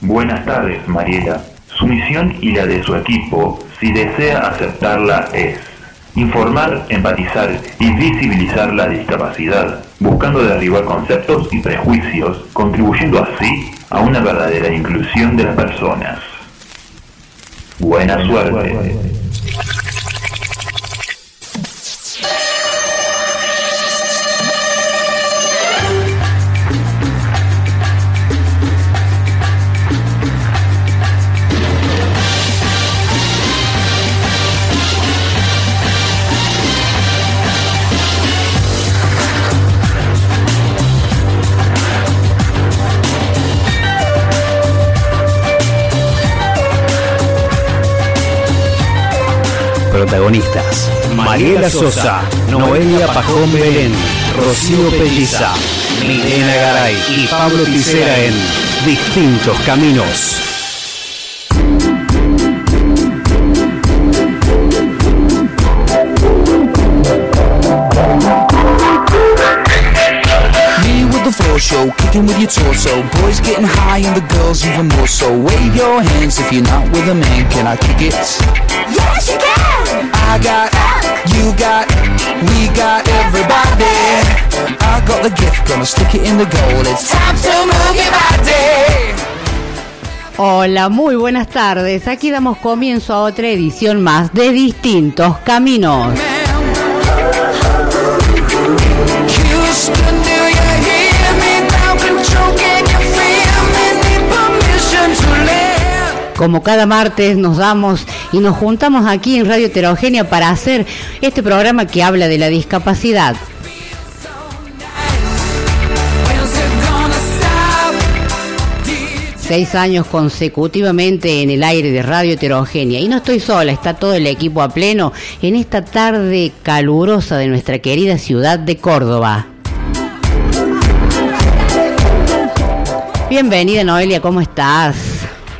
Buenas tardes, Mariela. Su misión y la de su equipo, si desea aceptarla, es informar, empatizar y visibilizar la discapacidad, buscando derribar conceptos y prejuicios, contribuyendo así a una verdadera inclusión de las personas. Buena suerte. Protagonistas: Mariela Sosa, Noelia Pajón Belén, Rocío Pelliza, Milena Garay y Pablo Ticera en Distintos Caminos. Me with the floor show, kicking with your torso. Boys getting high and the girls even more so. Wave your hands if you're not with a man. Can I kick it? I got, you got, we got everybody. I got the gift, gonna stick it in the goal. It's time to move your body. Hola, muy buenas tardes. Aquí damos comienzo a otra edición más de Distintos Caminos. Como cada martes nos damos y nos juntamos aquí en Radio Heterogénea para hacer este programa que habla de la discapacidad. Seis años consecutivamente en el aire de Radio Heterogénea. Y no estoy sola, está todo el equipo a pleno en esta tarde calurosa de nuestra querida ciudad de Córdoba. Bienvenida Noelia, ¿cómo estás?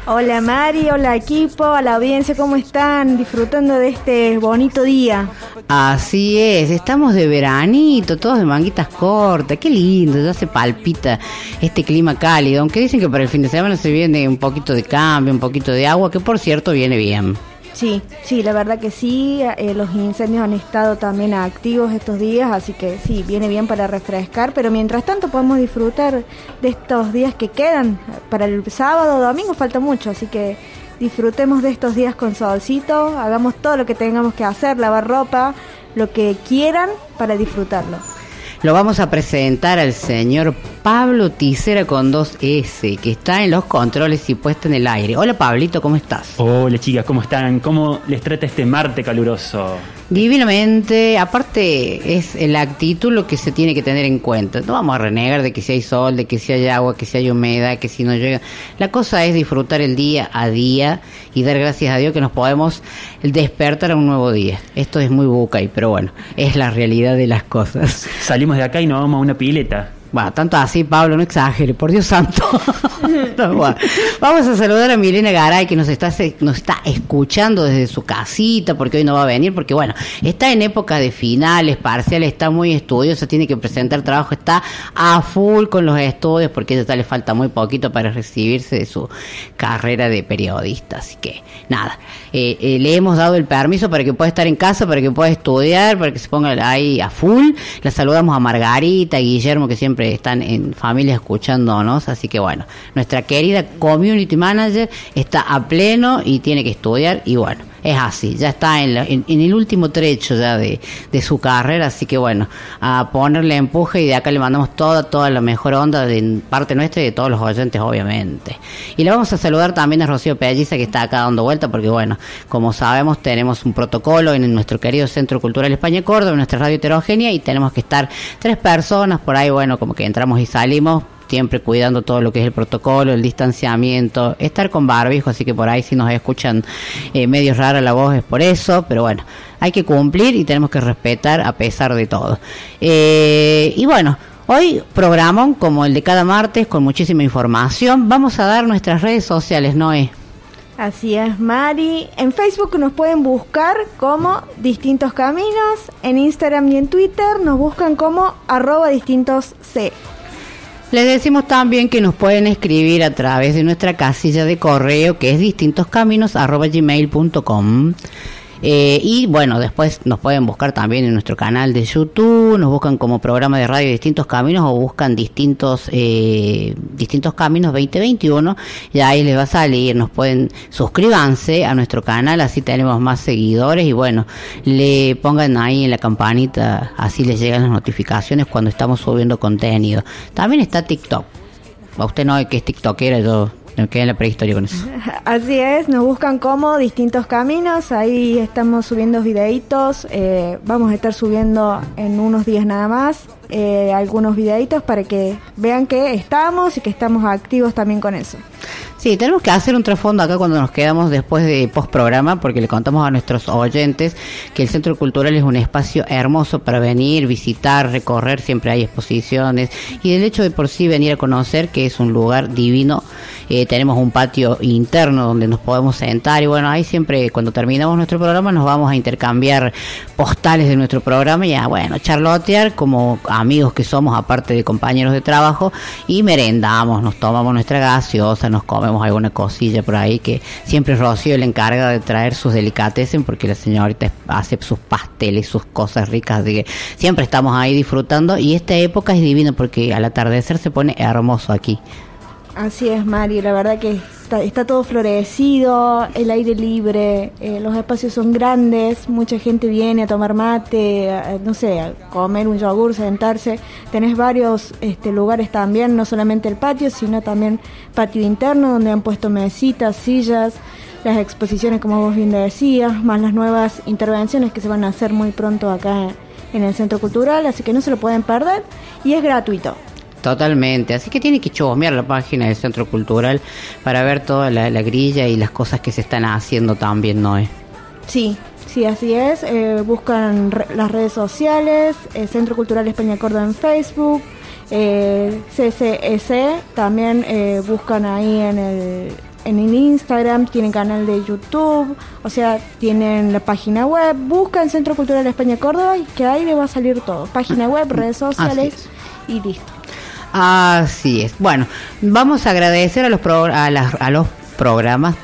Hola Mari, hola equipo, a la audiencia, ¿cómo están? Disfrutando de este bonito día. Así es, estamos de veranito, todos de manguitas cortas, qué lindo, ya se palpita este clima cálido, aunque dicen que para el fin de semana se viene un poquito de cambio, un poquito de agua, que por cierto viene bien. Sí, sí, la verdad que sí, eh, los incendios han estado también activos estos días, así que sí, viene bien para refrescar, pero mientras tanto podemos disfrutar de estos días que quedan. Para el sábado domingo falta mucho, así que disfrutemos de estos días con solcito, hagamos todo lo que tengamos que hacer, lavar ropa, lo que quieran para disfrutarlo. Lo vamos a presentar al señor Pablo Ticera con dos S, que está en los controles y puesta en el aire. Hola Pablito, ¿cómo estás? Hola chicas, ¿cómo están? ¿Cómo les trata este Marte caluroso? Divinamente, aparte es la actitud lo que se tiene que tener en cuenta. No vamos a renegar de que si hay sol, de que si hay agua, que si hay humedad, que si no llega. La cosa es disfrutar el día a día y dar gracias a Dios que nos podemos despertar a un nuevo día. Esto es muy bucay, pero bueno, es la realidad de las cosas. Salimos de acá y nos vamos a una pileta. Bueno, tanto así, Pablo, no exagere, por Dios santo. No, bueno. Vamos a saludar a Milena Garay, que nos está, nos está escuchando desde su casita, porque hoy no va a venir, porque bueno, está en época de finales, parciales, está muy estudiosa, tiene que presentar trabajo, está a full con los estudios, porque a ella le falta muy poquito para recibirse de su carrera de periodista. Así que, nada, eh, eh, le hemos dado el permiso para que pueda estar en casa, para que pueda estudiar, para que se ponga ahí a full. La saludamos a Margarita, a Guillermo, que siempre están en familia escuchándonos, así que bueno, nuestra querida community manager está a pleno y tiene que estudiar y bueno, es así, ya está en, la- en- en el último trecho ya de, de su carrera, así que bueno, a ponerle empuje y de acá le mandamos toda, toda la mejor onda de parte nuestra y de todos los oyentes, obviamente. Y le vamos a saludar también a Rocío Pelliza que está acá dando vuelta, porque bueno, como sabemos, tenemos un protocolo en nuestro querido Centro Cultural España Córdoba, en nuestra radio heterogénea, y tenemos que estar tres personas por ahí, bueno, como que entramos y salimos siempre cuidando todo lo que es el protocolo, el distanciamiento, estar con barbijo, así que por ahí si nos escuchan eh, medio rara la voz es por eso, pero bueno, hay que cumplir y tenemos que respetar a pesar de todo. Eh, y bueno, hoy programón como el de cada martes con muchísima información, vamos a dar nuestras redes sociales, Noé. Así es, Mari. En Facebook nos pueden buscar como Distintos Caminos. En Instagram y en Twitter nos buscan como arroba distintos C. Les decimos también que nos pueden escribir a través de nuestra casilla de correo que es distintoscaminos.gmail.com eh, y bueno, después nos pueden buscar también en nuestro canal de YouTube, nos buscan como programa de radio Distintos Caminos o buscan distintos eh, distintos caminos 2021 y ahí les va a salir, nos pueden suscríbanse a nuestro canal, así tenemos más seguidores y bueno, le pongan ahí en la campanita, así les llegan las notificaciones cuando estamos subiendo contenido. También está TikTok. A usted no es que es TikTokera, yo me quedé en la prehistoria con eso. Así es, nos buscan como distintos caminos, ahí estamos subiendo videitos, eh, vamos a estar subiendo en unos días nada más eh, algunos videitos para que vean que estamos y que estamos activos también con eso. Sí, tenemos que hacer un trasfondo acá cuando nos quedamos después de post programa, porque le contamos a nuestros oyentes que el Centro Cultural es un espacio hermoso para venir, visitar, recorrer, siempre hay exposiciones, y el hecho de por sí venir a conocer que es un lugar divino, eh, tenemos un patio interno donde nos podemos sentar, y bueno, ahí siempre cuando terminamos nuestro programa nos vamos a intercambiar postales de nuestro programa y a, bueno, charlotear como amigos que somos, aparte de compañeros de trabajo, y merendamos, nos tomamos nuestra gaseosa, nos comemos alguna cosilla por ahí, que siempre Rocío le encarga de traer sus delicatessen, porque la señorita hace sus pasteles, sus cosas ricas, así que siempre estamos ahí disfrutando, y esta época es divina porque al atardecer se pone hermoso aquí. Así es, Mari, la verdad que está, todo florecido, el aire libre, eh, los espacios son grandes, mucha gente viene a tomar mate, no sé, a comer un yogur, sentarse. Tenés varios este, lugares también, no solamente el patio, sino también patio interno, donde han puesto mesitas, sillas, las exposiciones, como vos bien decías, más las nuevas intervenciones que se van a hacer muy pronto acá en el Centro Cultural, así que no se lo pueden perder y es gratuito. Totalmente, así que tiene que chusmear la página del Centro Cultural para ver toda la, grilla y las cosas que se están haciendo también, Noé. Sí, sí, así es. Eh, buscan las redes sociales, el Centro Cultural España Córdoba en Facebook, eh, CCS, también eh, buscan ahí en el, en el Instagram, tienen canal de YouTube, o sea, tienen la página web, buscan Centro Cultural España Córdoba y que ahí le va a salir todo. Página web, redes sociales y listo. Así es. Bueno, vamos a agradecer a los, a, a los programas,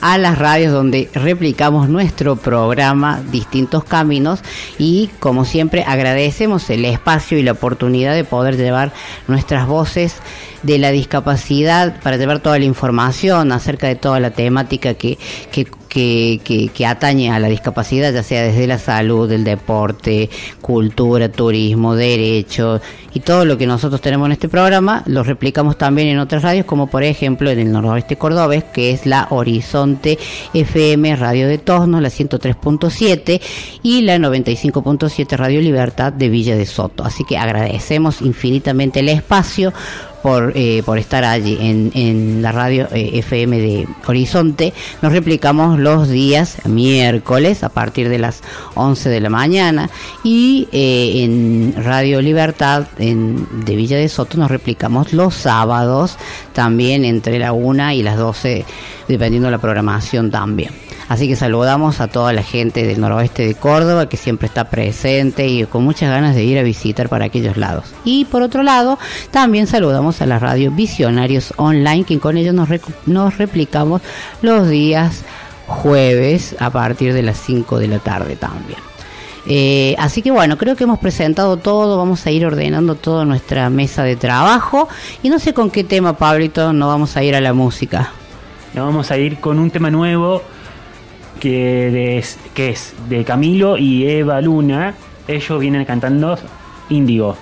a las radios donde replicamos nuestro programa Distintos Caminos y como siempre agradecemos el espacio y la oportunidad de poder llevar nuestras voces de la discapacidad para llevar toda la información acerca de toda la temática que, que que, atañe a la discapacidad, ya sea desde la salud, el deporte, cultura, turismo, derecho y todo lo que nosotros tenemos en este programa, lo replicamos también en otras radios, como por ejemplo en el noroeste cordobés, que es la Horizonte FM Radio de Tosnos, la 103.7 y la 95.7 Radio Libertad de Villa de Soto. Así que agradecemos infinitamente el espacio, por, eh, por estar allí en, en la radio eh, FM de Horizonte. Nos replicamos los días miércoles a partir de las 11 de la mañana y eh, en Radio Libertad en, de Villa de Soto nos replicamos los sábados también entre la 1 y las 12 dependiendo de la programación también. Así que saludamos a toda la gente del noroeste de Córdoba que siempre está presente y con muchas ganas de ir a visitar para aquellos lados. Y por otro lado, también saludamos a la radio Visionarios Online, que con ellos nos, nos replicamos los días jueves a partir de las 5 de la tarde también. Eh, así que bueno, creo que hemos presentado todo, vamos a ir ordenando toda nuestra mesa de trabajo y no sé con qué tema, Pablito, no vamos a ir a la música. Nos vamos a ir con un tema nuevo que, que es de Camilo y Eva Luna. Ellos vienen cantando Índigo.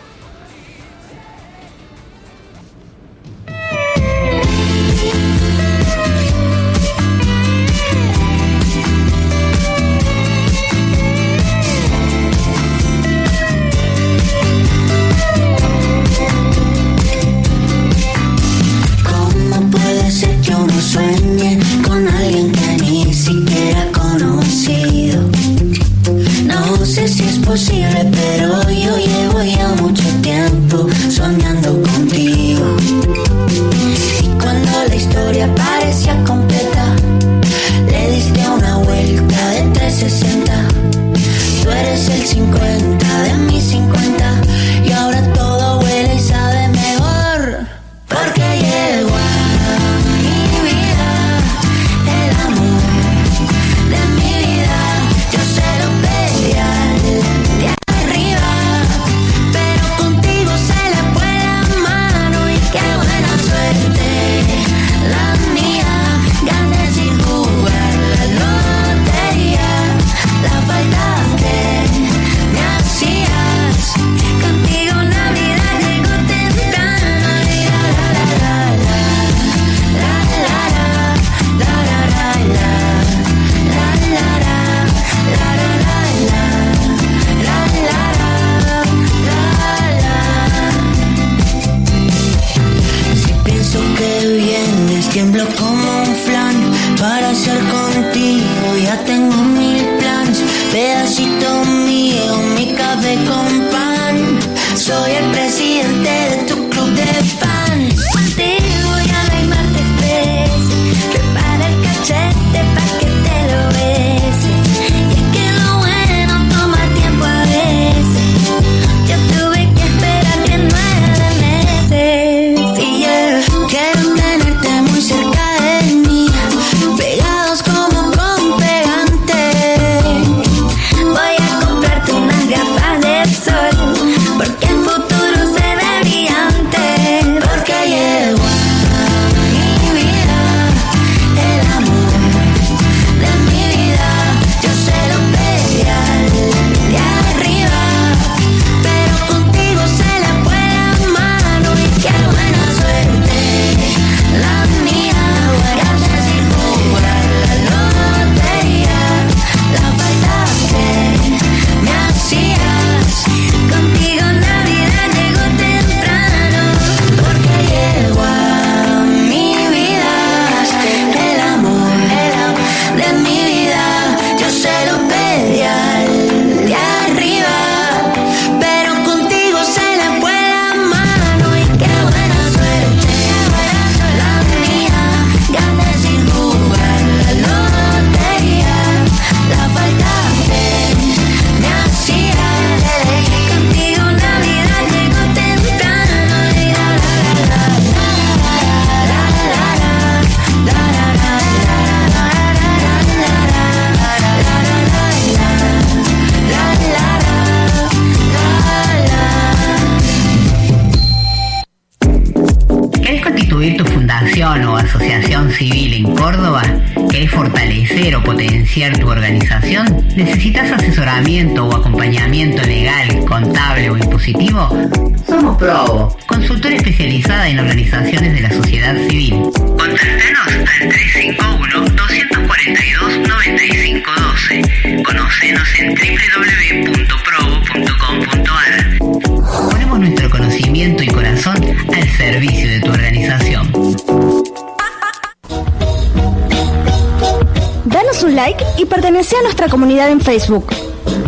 Comunidad en Facebook.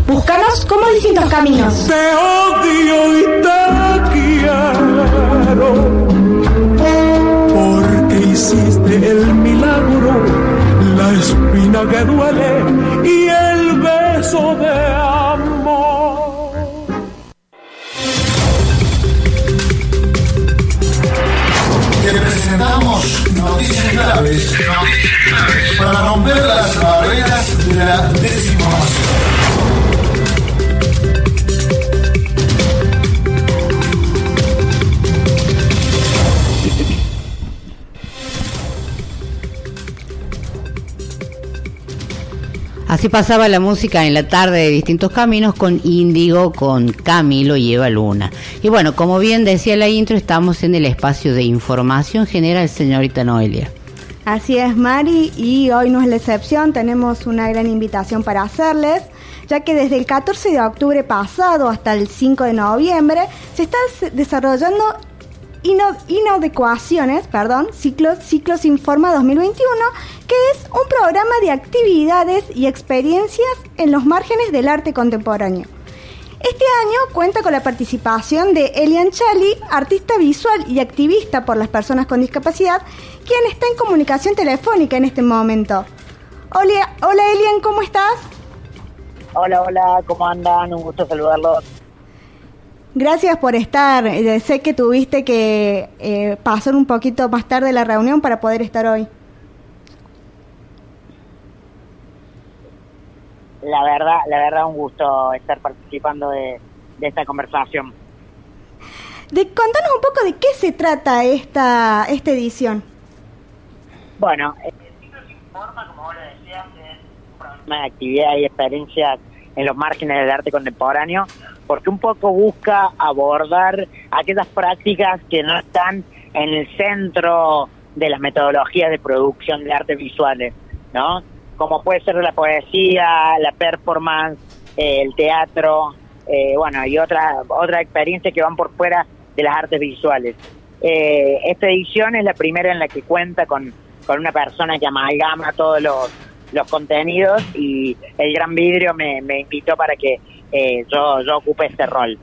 Búscanos como distintos caminos. Te odio y te quiero porque hiciste el milagro, la espina que duele Pasaba la música en la tarde de distintos caminos con Índigo, con Camilo y Eva Luna. Y bueno, como bien decía la intro, estamos en el espacio de información general, señorita Noelia. Así es, Mari, y hoy no es la excepción, tenemos una gran invitación para hacerles, ya que desde el 14 de octubre pasado hasta el 5 de noviembre se está des- desarrollando Inadecuaciones, perdón, ciclos, ciclos Informa 2021, que es un programa de actividades y experiencias en los márgenes del arte contemporáneo. Este año cuenta con la participación de Elian Chali, artista visual y activista por las personas con discapacidad, quien está en comunicación telefónica en este momento. Hola, hola Elian, ¿cómo estás? Hola, hola, ¿cómo andan? Un gusto saludarlos. Gracias por estar. Eh, Sé que tuviste que eh, pasar un poquito más tarde la reunión para poder estar hoy. La verdad, la verdad, un gusto estar participando de, de esta conversación. De, contanos un poco de qué se trata esta, esta edición. Bueno, eh, una actividad y experiencias en los márgenes del arte contemporáneo, porque un poco busca abordar aquellas prácticas que no están en el centro de las metodologías de producción de artes visuales, ¿no? Como puede ser la poesía, la performance, eh, el teatro, eh, bueno, y otra otra experiencia que van por fuera de las artes visuales. eh, esta edición es la primera en la que cuenta con, con una persona que amalgama todos los, los contenidos y el Gran Vidrio me, invitó para que eh, yo, yo ocupe este rol.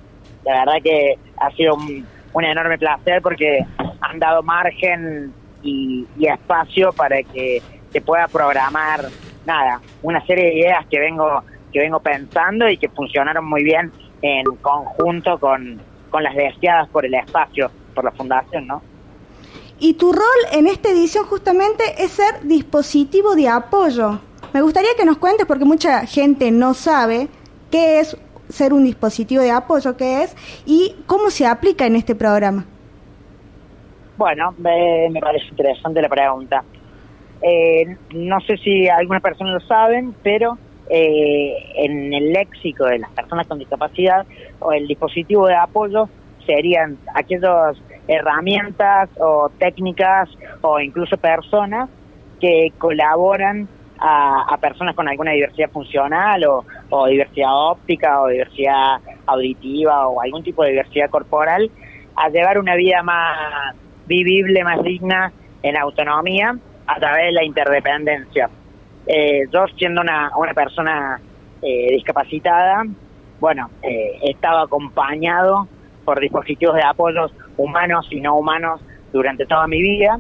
La verdad que ha sido un, un enorme placer porque han dado margen y espacio para que se pueda programar nada, una serie de ideas que vengo que vengo pensando y que funcionaron muy bien en conjunto con, con las deseadas por el espacio, por la fundación, ¿no? Y tu rol en esta edición justamente es ser dispositivo de apoyo. Me gustaría que nos cuentes, porque mucha gente no sabe qué es ser un dispositivo de apoyo, qué es, y cómo se aplica en este programa. Bueno, me, me parece interesante la pregunta. Eh, no sé si algunas personas lo saben, pero eh, en el léxico de las personas con discapacidad o el dispositivo de apoyo serían aquellas herramientas o técnicas o incluso personas que colaboran a, a personas con alguna diversidad funcional o, o diversidad óptica o diversidad auditiva o algún tipo de diversidad corporal a llevar una vida más vivible, más digna en autonomía a través de la interdependencia. Eh, yo siendo una, una persona eh, discapacitada, bueno, eh, estaba acompañado por dispositivos de apoyo humanos y no humanos durante toda mi vida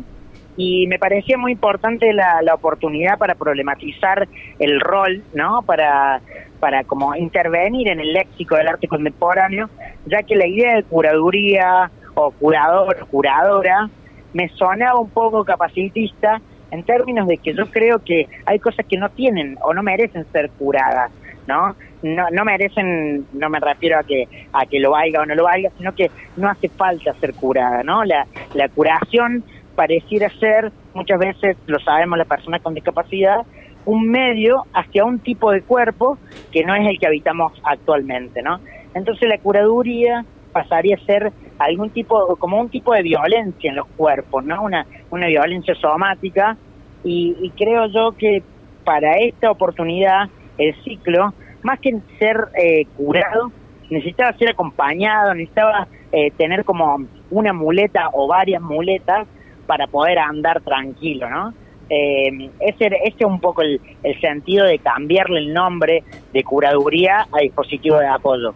y me parecía muy importante la, la oportunidad para problematizar el rol, ¿no? Para, para como intervenir en el léxico del arte contemporáneo, ya que la idea de curaduría o curador, curadora, me sonaba un poco capacitista en términos de que yo creo que hay cosas que no tienen o no merecen ser curadas, ¿no? No, no merecen, no me refiero a que a que lo valga o no lo valga, sino que no hace falta ser curada, ¿no? La, la curación pareciera ser, muchas veces lo sabemos las personas con discapacidad, un medio hacia un tipo de cuerpo que no es el que habitamos actualmente, ¿no? Entonces la curaduría pasaría a ser algún tipo, como un tipo de violencia en los cuerpos, ¿no? Una, una violencia somática y, y creo yo que para esta oportunidad el ciclo, más que ser eh, curado, necesitaba ser acompañado, necesitaba eh, tener como una muleta o varias muletas para poder andar tranquilo, ¿no? Eh, ese, ese es un poco el, el sentido de cambiarle el nombre de curaduría a dispositivo de apoyo.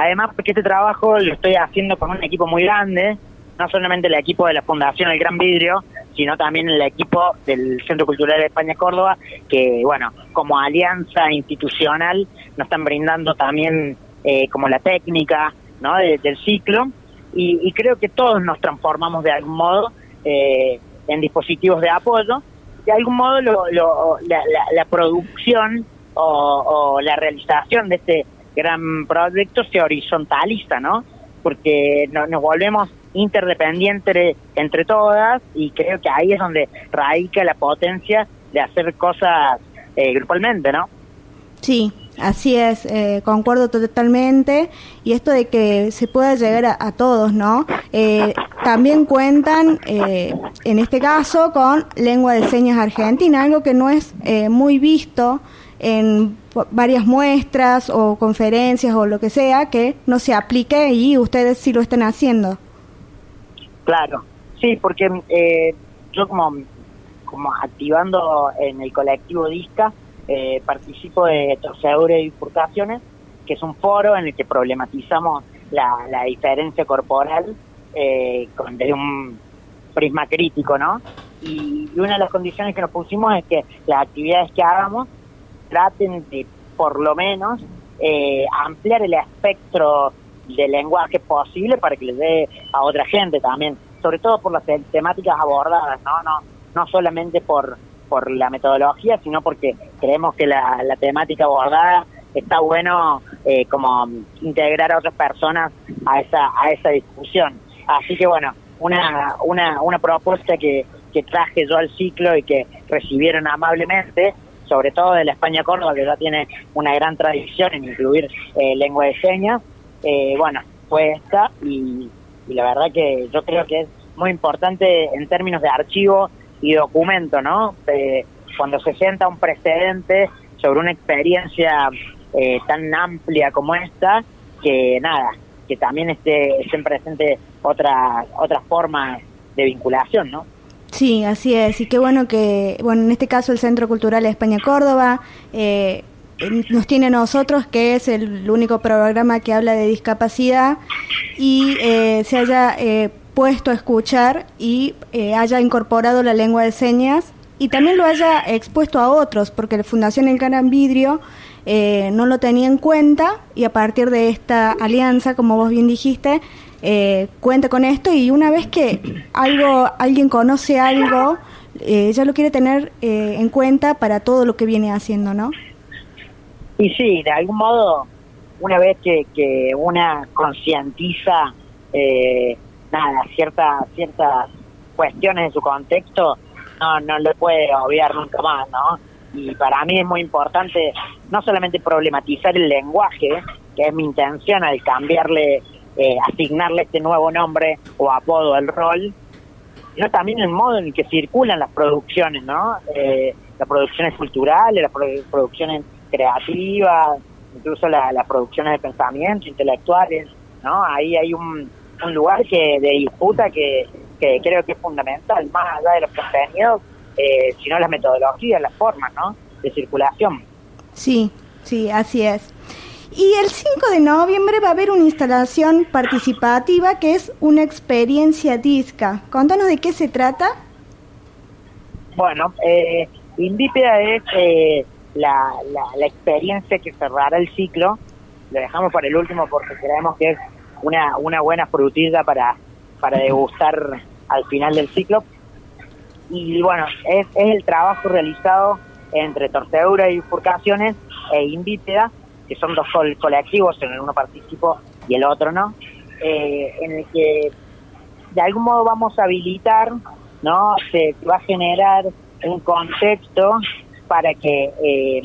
Además, porque este trabajo lo estoy haciendo con un equipo muy grande, no solamente el equipo de la Fundación El Gran Vidrio, sino también el equipo del Centro Cultural de España Córdoba, que, bueno, como alianza institucional nos están brindando también eh, como la técnica ¿no? de- del ciclo, y, y creo que todos nos transformamos de algún modo eh, en dispositivos de apoyo. De algún modo lo- lo- la, la- la producción o, o la realización de este gran proyecto se horizontaliza, ¿no? Porque no- nos volvemos interdependientes entre todas y creo que ahí es donde radica la potencia de hacer cosas eh, grupalmente, ¿no? Sí, así es, eh, concuerdo totalmente. Y esto de que se pueda llegar a, todos, ¿no? Eh, también cuentan, eh, en este caso, con lengua de señas argentina, algo que no es eh, muy visto en varias muestras o conferencias o lo que sea, que no se aplique y ustedes sí lo están haciendo. Claro, sí, porque eh, yo como, como activando en el colectivo DISCA, eh, participo de Torcedura y Bifurcaciones, que es un foro en el que problematizamos la, diferencia corporal eh, con, desde un prisma crítico, ¿no? Y una de las condiciones que nos pusimos es que las actividades que hagamos traten de, por lo menos, eh, ampliar el espectro de lenguaje posible para que le dé a otra gente también, sobre todo por las te- temáticas abordadas, ¿no? No, no solamente por, por la metodología, sino porque creemos que la, la temática abordada está bueno eh, como integrar a otras personas a esa, a esa discusión. Así que bueno, una, una, una propuesta que, que traje yo al ciclo y que recibieron amablemente, sobre todo de la España Córdoba, que ya tiene una gran tradición en incluir eh, lengua de señas, eh, bueno, fue esta y, la verdad que yo creo que es muy importante en términos de archivo y documento, ¿no? Cuando se sienta un precedente sobre una experiencia eh, tan amplia como esta, que nada, que también esté, estén presentes otras otras formas de vinculación, ¿no? Sí, así es. Y qué bueno que, bueno, en este caso el Centro Cultural de España Córdoba eh, nos tiene a nosotros, que es el único programa que habla de discapacidad, y eh, se haya eh, puesto a escuchar y eh, haya incorporado la lengua de señas y también lo haya expuesto a otros, porque la Fundación El Gran Vidrio eh, no lo tenía en cuenta y a partir de esta alianza, como vos bien dijiste, eh, cuenta con esto y una vez que algo alguien conoce algo, eh, lo quiere tener eh, en cuenta para todo lo que viene haciendo, ¿no? Y sí, de algún modo, una vez que, que una concientiza eh, nada, ciertas ciertas cuestiones de su contexto, no, no lo puede obviar nunca más, ¿no? Y para mí es muy importante no solamente problematizar el lenguaje, que es mi intención al cambiarle, eh, asignarle este nuevo nombre o apodo al rol, sino también el modo en el que circulan las producciones, ¿no? Eh, las producciones culturales, las produ- producciones creativas, incluso la- las producciones de pensamiento, intelectuales, ¿no? Ahí hay un, un lugar que de disputa que, que creo que es fundamental, más allá de los contenidos, eh, sino las metodologías, las formas, ¿no? De circulación. Sí, sí, así es. Y el 5 de noviembre va a haber una instalación participativa que es una experiencia disca. Contanos de qué se trata. Bueno, eh, Invípeda es eh, la, la, la experiencia que cerrará el ciclo. Lo dejamos para el último porque creemos que es una, una buena frutilla para, para degustar al final del ciclo. Y bueno, es, es el trabajo realizado entre Torcedura y Bifurcaciones e Invípeda, que son dos col- colectivos, en el uno participo y el otro no, eh, en el que de algún modo vamos a habilitar, ¿no? Se va a generar un contexto para que eh,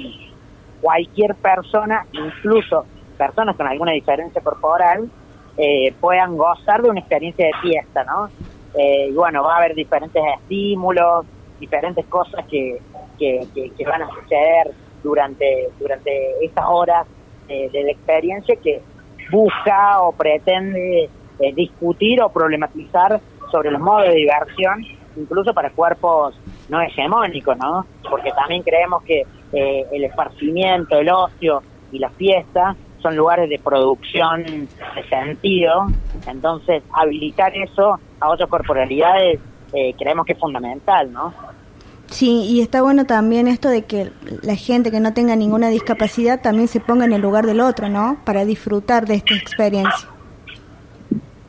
cualquier persona, incluso personas con alguna diferencia corporal, eh, puedan gozar de una experiencia de fiesta, ¿no? Eh, y bueno, va a haber diferentes estímulos, diferentes cosas que, que, que- que van a suceder durante, durante estas horas eh, de la experiencia que busca o pretende eh, discutir o problematizar sobre los modos de diversión, incluso para cuerpos no hegemónicos, ¿no? Porque también creemos que eh, el esparcimiento, el ocio y la fiesta son lugares de producción de sentido, entonces habilitar eso a otras corporalidades eh, creemos que es fundamental, ¿no? Sí, y está bueno también esto de que la gente que no tenga ninguna discapacidad también se ponga en el lugar del otro, ¿no? Para disfrutar de esta experiencia.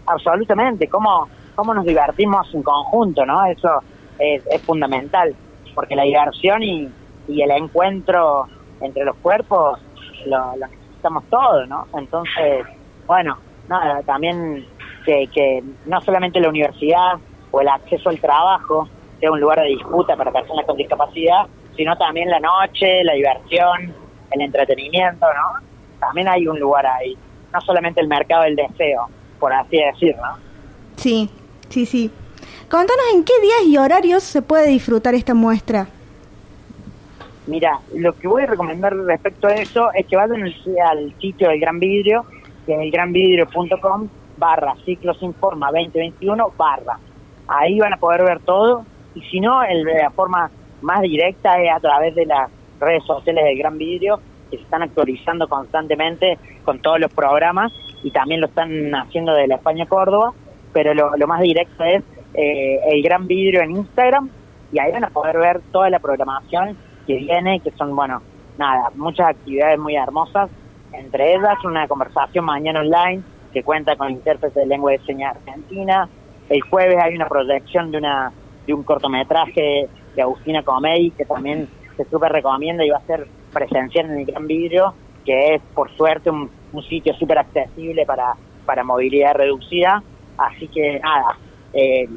Absolutamente, cómo, cómo nos divertimos en conjunto, ¿no? Eso es, es fundamental, porque la diversión y, y el encuentro entre los cuerpos lo, necesitamos todos, ¿no? Entonces, bueno, nada, también que, que no solamente la universidad o el acceso al trabajo sea un lugar de disputa para personas con discapacidad, sino también la noche, la diversión, el entretenimiento, ¿no? También hay un lugar ahí, no solamente el mercado del deseo, por así decirlo, ¿no? Sí, sí, sí. Contanos en qué días y horarios se puede disfrutar esta muestra. Mira, lo que voy a recomendar respecto a eso es que vayan al, al sitio del Gran Vidrio, que es elgranvidrio.com barra ciclos informa 2021 barra. Ahí van a poder ver todo y si no, el, la forma más directa es a través de las redes sociales del Gran Vidrio que se están actualizando constantemente con todos los programas y también lo están haciendo de la España Córdoba, pero lo, más directo es eh, el Gran Vidrio en Instagram y ahí van a poder ver toda la programación que viene, que son, bueno, nada, muchas actividades muy hermosas, entre ellas una conversación mañana online que cuenta con intérprete de lengua de señas argentina, el jueves hay una proyección de una de un cortometraje de Agustina Comey que también se súper recomienda y va a ser presencial en el Gran Vidrio, que es por suerte un, un sitio súper accesible para, para movilidad reducida, así que nada, eh,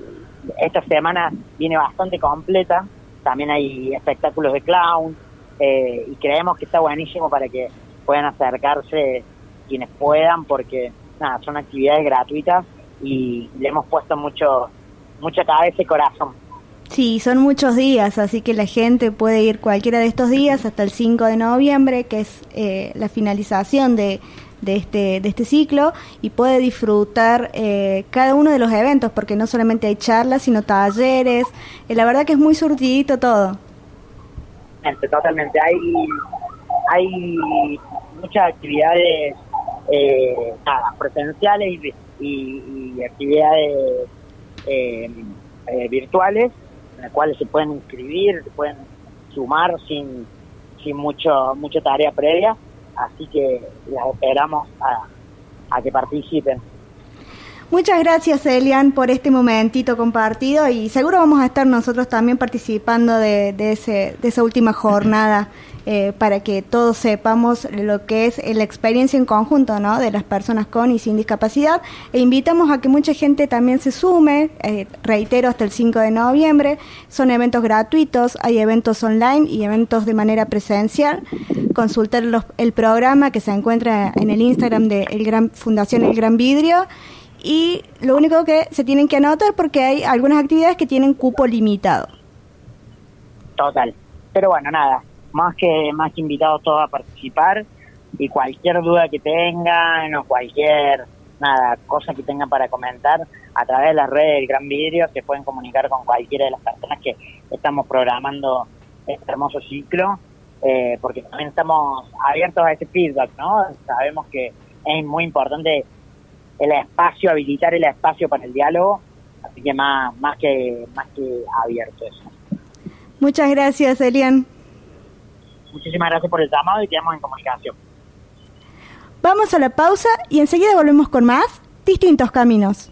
esta semana viene bastante completa, también hay espectáculos de clown eh, y creemos que está buenísimo para que puedan acercarse quienes puedan porque nada, son actividades gratuitas y le hemos puesto mucho mucha cabeza y corazón. Sí, son muchos días, así que la gente puede ir cualquiera de estos días hasta el 5 de noviembre, que es eh, la finalización de, de este, de este ciclo y puede disfrutar eh, cada uno de los eventos, porque no solamente hay charlas, sino talleres. Eh, la verdad que es muy surtidito todo. Totalmente, totalmente. Hay, hay muchas actividades eh, nada, presenciales y, y- y actividades eh, eh, virtuales en las cuales se pueden inscribir, se pueden sumar sin, sin mucho mucha tarea previa. Así que las esperamos a, a que participen. Muchas gracias, Elian, por este momentito compartido y seguro vamos a estar nosotros también participando de, de, ese, de esa última jornada eh, para que todos sepamos lo que es la experiencia en conjunto ¿no? de las personas con y sin discapacidad e invitamos a que mucha gente también se sume, eh, reitero, hasta el 5 de noviembre, son eventos gratuitos, hay eventos online y eventos de manera presencial, consultar los- el programa que se encuentra en el Instagram de el Gran, Fundación El Gran Vidrio y lo único que se tienen que anotar porque hay algunas actividades que tienen cupo limitado. Total. Pero bueno, nada, más que más que invitados todos a participar y cualquier duda que tengan o cualquier nada, cosa que tengan para comentar a través de las redes del Gran Vidrio se pueden comunicar con cualquiera de las personas que estamos programando este hermoso ciclo eh, porque también estamos abiertos a ese feedback, ¿no? Sabemos que es muy importante el espacio, habilitar el espacio para el diálogo, así que más, más que más que abierto eso. Muchas gracias, Elian. Muchísimas gracias por el llamado y quedamos en comunicación. Vamos a la pausa y enseguida volvemos con más Distintos Caminos.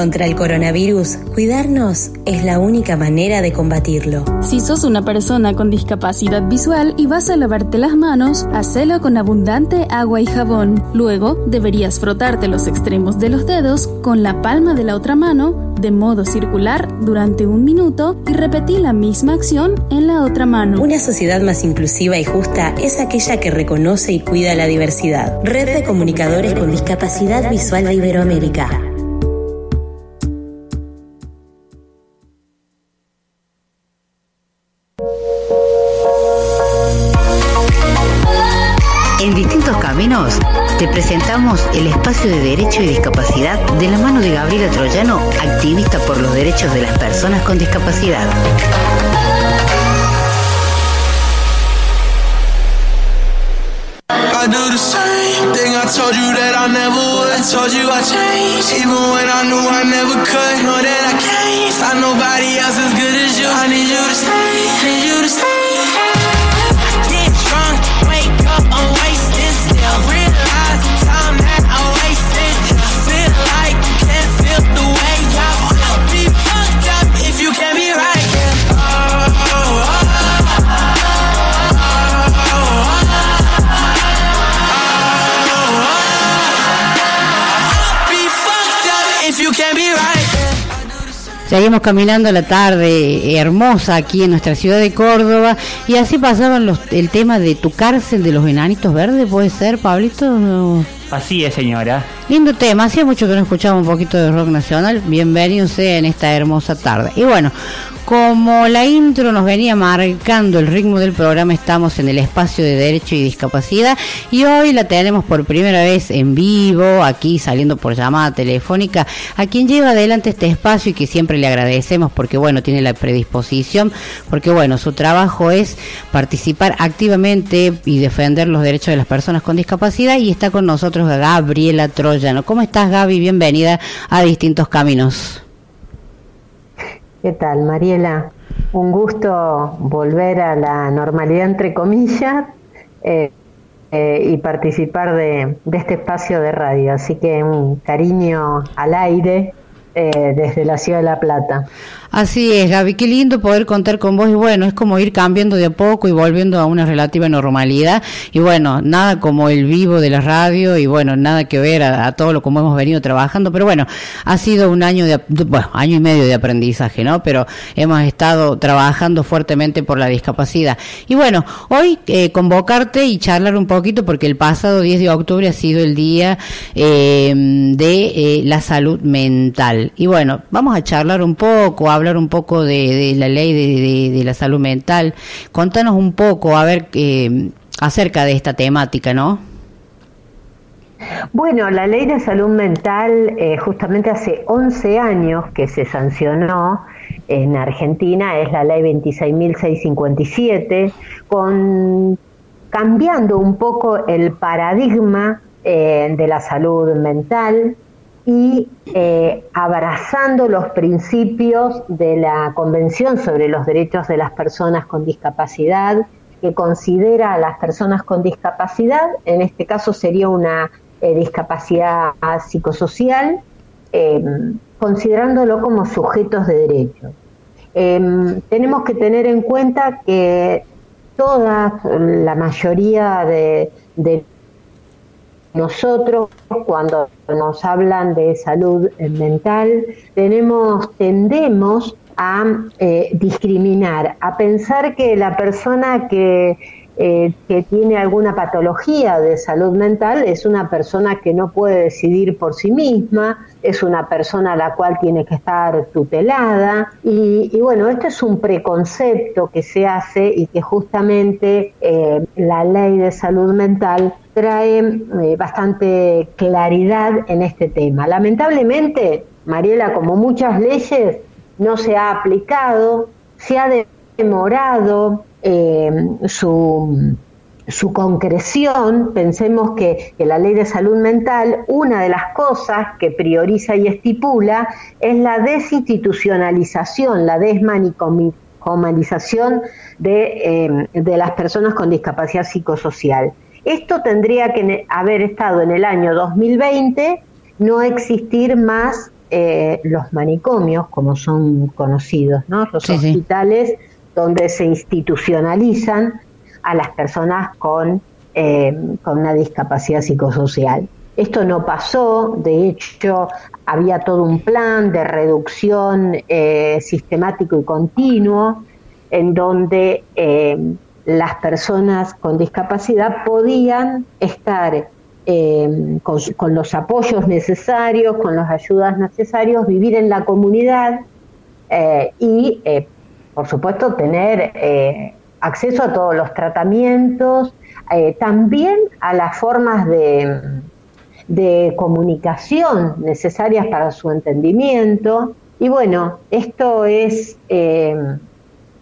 Contra el coronavirus, cuidarnos es la única manera de combatirlo. Si sos una persona con discapacidad visual y vas a lavarte las manos, hacelo con abundante agua y jabón. Luego, deberías frotarte los extremos de los dedos con la palma de la otra mano de modo circular durante un minuto y repetir la misma acción en la otra mano. Una sociedad más inclusiva y justa es aquella que reconoce y cuida la diversidad. Red de Comunicadores con Discapacidad Visual de Iberoamérica. El espacio de derecho y discapacidad de la mano de Gabriela Troyano, activista por los derechos de las personas con discapacidad. Seguimos caminando la tarde hermosa aquí en nuestra ciudad de Córdoba y así pasaban los, el tema de tu cárcel de los enanitos verdes, ¿puede ser, Pablito? Así es, señora. Lindo tema, hacía mucho que no escuchaba un poquito de rock nacional, bienvenido sea en esta hermosa tarde. Y bueno, como la intro nos venía marcando el ritmo del programa, estamos en el espacio de derecho y discapacidad y hoy la tenemos por primera vez en vivo, aquí saliendo por llamada telefónica, a quien lleva adelante este espacio y que siempre le agradecemos porque bueno, tiene la predisposición, porque bueno, su trabajo es participar activamente y defender los derechos de las personas con discapacidad y está con nosotros Gabriela Troyano. ¿Cómo estás Gaby? Bienvenida a Distintos Caminos. ¿Qué tal, Mariela? Un gusto volver a la normalidad, entre comillas, eh, eh, y participar de, de, este espacio de radio. Así que un cariño al aire eh, desde la ciudad de La Plata. Así es, Gaby, qué lindo poder contar con vos y bueno, es como ir cambiando de a poco y volviendo a una relativa normalidad y bueno, nada como el vivo de la radio y bueno, nada que ver a, todo lo como hemos venido trabajando, pero bueno, ha sido un año de, bueno, año y medio de aprendizaje, ¿no? Pero hemos estado trabajando fuertemente por la discapacidad. Y bueno, hoy eh, convocarte y charlar un poquito porque el pasado 10 de octubre ha sido el día eh, de eh, la salud mental. Y bueno, vamos a charlar un poco, a hablar un poco de, la ley de, la salud mental. Contanos un poco, a ver, eh, acerca de esta temática, ¿no? Bueno, la ley de salud mental eh, justamente hace 11 años que se sancionó en Argentina, es la ley 26.657, con cambiando un poco el paradigma eh, de la salud mental, y eh, abrazando los principios de la Convención sobre los Derechos de las Personas con Discapacidad, que considera a las personas con discapacidad, en este caso sería una eh, discapacidad psicosocial, eh, considerándolo como sujetos de derechos. tenemos que tener en cuenta que toda la mayoría de, de nosotros, cuando nos hablan de salud mental, tenemos, tendemos a eh, discriminar, a pensar que la persona que, eh, que tiene alguna patología de salud mental es una persona que no puede decidir por sí misma, es una persona a la cual tiene que estar tutelada y, bueno, este es un preconcepto que se hace y que justamente eh, la ley de salud mental trae eh, bastante claridad en este tema. Lamentablemente, Mariela, como muchas leyes, no se ha aplicado, se ha demorado eh, su, su, concreción. Pensemos que, que, la ley de salud mental, una de las cosas que prioriza y estipula es la desinstitucionalización, la desmanicomalización de, eh, de las personas con discapacidad psicosocial. Esto tendría que haber estado en el año 2020, no existir más eh, los manicomios, como son conocidos, ¿no? los Sí, sí. Donde se institucionalizan a las personas con, eh, con una discapacidad psicosocial. Esto no pasó, de hecho había todo un plan de reducción eh, sistemático y continuo en donde eh, las personas con discapacidad podían estar eh, con, con los apoyos necesarios, con las ayudas necesarias, vivir en la comunidad y, por supuesto, tener eh, acceso a todos los tratamientos, eh, también a las formas de, comunicación necesarias para su entendimiento. Y bueno, esto es, eh,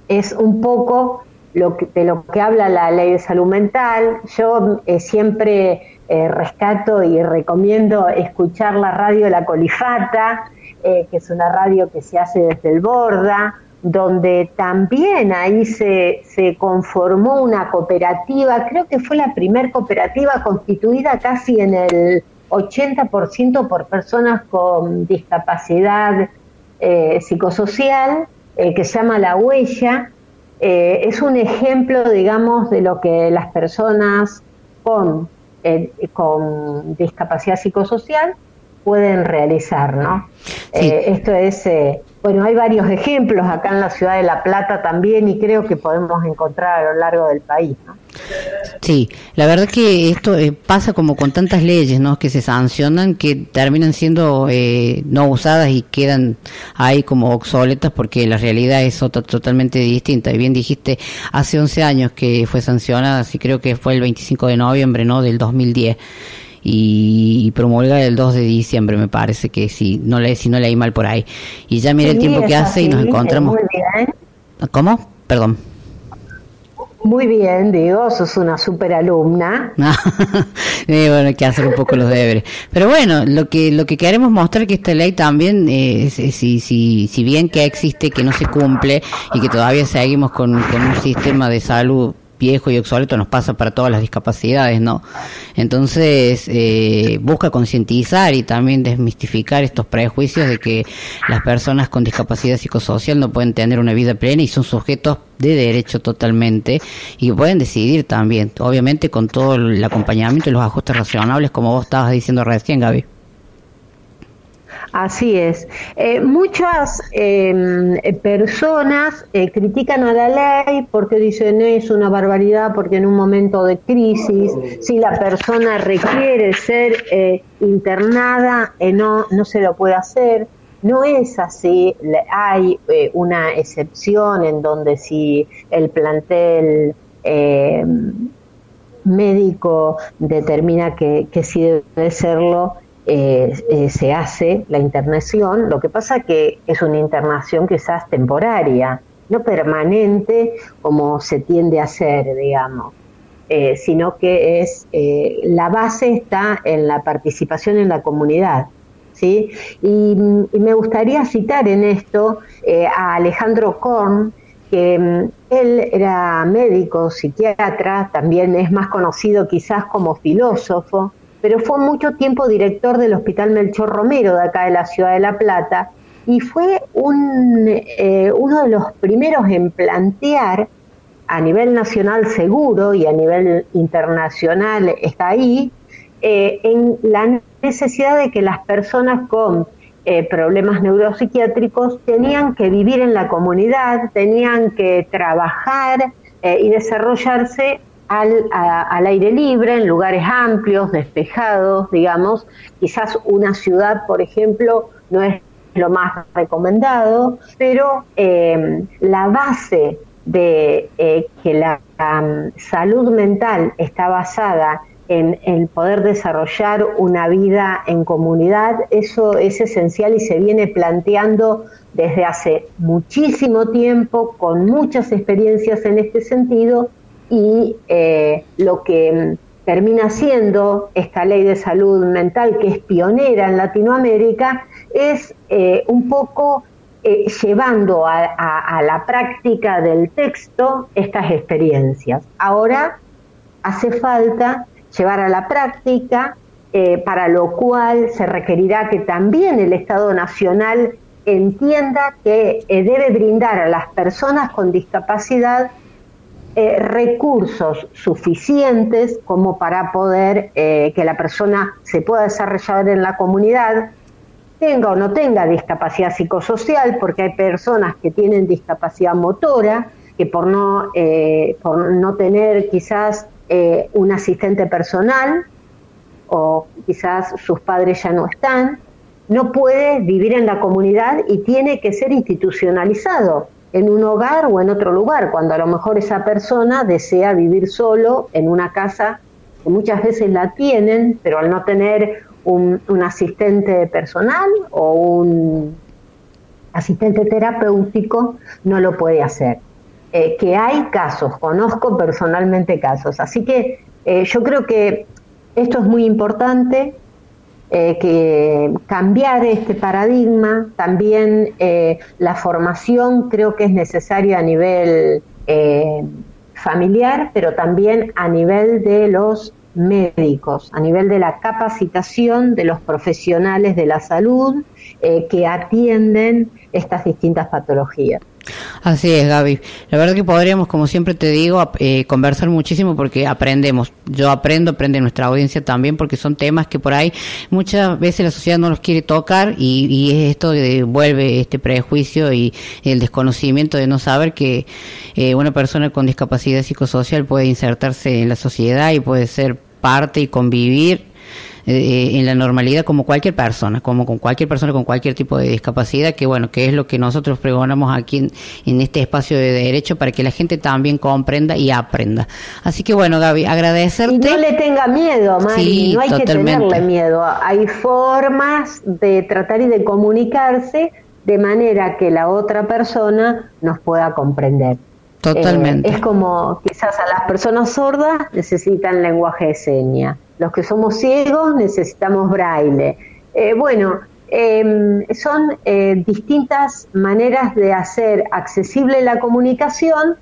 es un poco de lo que habla la ley de salud mental. Yo siempre rescato y recomiendo escuchar la radio La Colifata, que es una radio que se hace desde el Borda, donde también ahí se, se conformó una cooperativa, creo que fue la primer cooperativa constituida casi en el 80% por personas con discapacidad eh, psicosocial, eh, que se llama La Huella. Eh, es un ejemplo, digamos, de lo que las personas con, con discapacidad psicosocial pueden realizar, ¿no? Esto es, bueno, hay varios ejemplos acá en la ciudad de La Plata también y creo que podemos encontrar a lo largo del país, ¿no? Sí, la verdad que esto eh, pasa como con tantas leyes, ¿no? Que se sancionan, que terminan siendo eh, no usadas y quedan ahí como obsoletas porque la realidad es otra, totalmente distinta. Y bien dijiste, hace 11 años que fue sancionada, sí creo que fue el 25 de noviembre, ¿no? Del 2010. Y, y promulga el 2 de diciembre, me parece que si no le si no leí mal por ahí. Y ya mira el Sí, tiempo que hace y nos encontramos. Muy bien, ¿Cómo? Perdón. muy bien, digo, sos una super alumna. Eh, bueno, hay que hacer un poco los deberes. Pero bueno, lo que lo que queremos mostrar que esta ley también, eh, si, si, si bien que existe, que no se cumple y que todavía seguimos con, con un sistema de salud viejo y obsoleto, nos pasa para todas las discapacidades, ¿no? Entonces, eh, busca concientizar y también desmistificar estos prejuicios de que las personas con discapacidad psicosocial no pueden tener una vida plena y son sujetos de derecho totalmente y pueden decidir también, obviamente con todo el acompañamiento y los ajustes razonables, como vos estabas diciendo recién, Gaby. Así es. Eh, muchas eh, eh, personas eh, critican a la ley porque dicen es una barbaridad, porque en un momento de crisis, si la persona requiere ser eh, internada, eh, no, no se lo puede hacer. No es así. Hay eh, una excepción en donde si el plantel eh, médico determina que, que sí debe serlo, eh, eh, se hace la internación. Lo que pasa que es una internación quizás temporaria, no permanente como se tiende a hacer, digamos. Eh, sino que es eh, la base está en la participación en la comunidad. ¿sí? Y, y me gustaría citar en esto a Alejandro Korn, que mm, él era médico, psiquiatra, también es más conocido quizás como filósofo, pero fue mucho tiempo director del Hospital Melchor Romero de acá de la ciudad de La Plata y fue un, eh, uno de los primeros en plantear a nivel nacional seguro y a nivel internacional está ahí, eh, en la necesidad de que las personas con eh, problemas neuropsiquiátricos tenían que vivir en la comunidad, tenían que trabajar eh, y desarrollarse al, a- al aire libre, en lugares amplios, despejados, digamos. Quizás una ciudad, por ejemplo, no es lo más recomendado, pero eh, la base de eh, que la salud mental está basada en el poder desarrollar una vida en comunidad, eso es esencial y se viene planteando desde hace muchísimo tiempo, con muchas experiencias en este sentido, y eh, lo que mm, termina siendo esta ley de salud mental, que es pionera en Latinoamérica, es eh, un poco eh, llevando a, la práctica del texto estas experiencias. Ahora hace falta llevar a la práctica para lo cual se requerirá que también el Estado Nacional entienda que debe brindar a las personas con discapacidad eh, recursos suficientes como para poder que la persona se pueda desarrollar en la comunidad, tenga o no tenga discapacidad psicosocial, porque hay personas que tienen discapacidad motora, que por no, por no tener quizás un asistente personal, o quizás sus padres ya no están, no puede vivir en la comunidad y tiene que ser institucionalizado en un hogar o en otro lugar, cuando a lo mejor esa persona desea vivir solo en una casa que muchas veces la tienen, pero al no tener un, asistente personal o un asistente terapéutico, no lo puede hacer. Eh, que hay casos, conozco personalmente casos. Así que eh, yo creo que esto es muy importante, eh, que cambiar este paradigma, también eh, la formación creo que es necesaria a nivel eh, familiar, pero también a nivel de los médicos, a nivel de la capacitación de los profesionales de la salud que atienden estas distintas patologías. Así es, Gaby. La verdad que podríamos, como siempre te digo, eh, conversar muchísimo porque aprendemos. Yo aprendo, aprende nuestra audiencia también porque son temas que por ahí muchas veces la sociedad no los quiere tocar y, y esto vuelve este prejuicio y el desconocimiento de no saber que eh, una persona con discapacidad psicosocial puede insertarse en la sociedad y puede ser parte y convivir eh, en la normalidad como cualquier persona, como con cualquier persona con cualquier tipo de discapacidad, que bueno, que es lo que nosotros pregonamos aquí en, este espacio de derecho para que la gente también comprenda y aprenda. Así que bueno, Gaby, agradecerte. Y no le tenga miedo, Mari, no hay que tenerle miedo. Hay formas de tratar y de comunicarse de manera que la otra persona nos pueda comprender. Totalmente. Eh, es como quizás a las personas sordas necesitan lenguaje de señas los que somos ciegos necesitamos braille. Eh, bueno, em, son eh, distintas maneras de hacer accesible la comunicación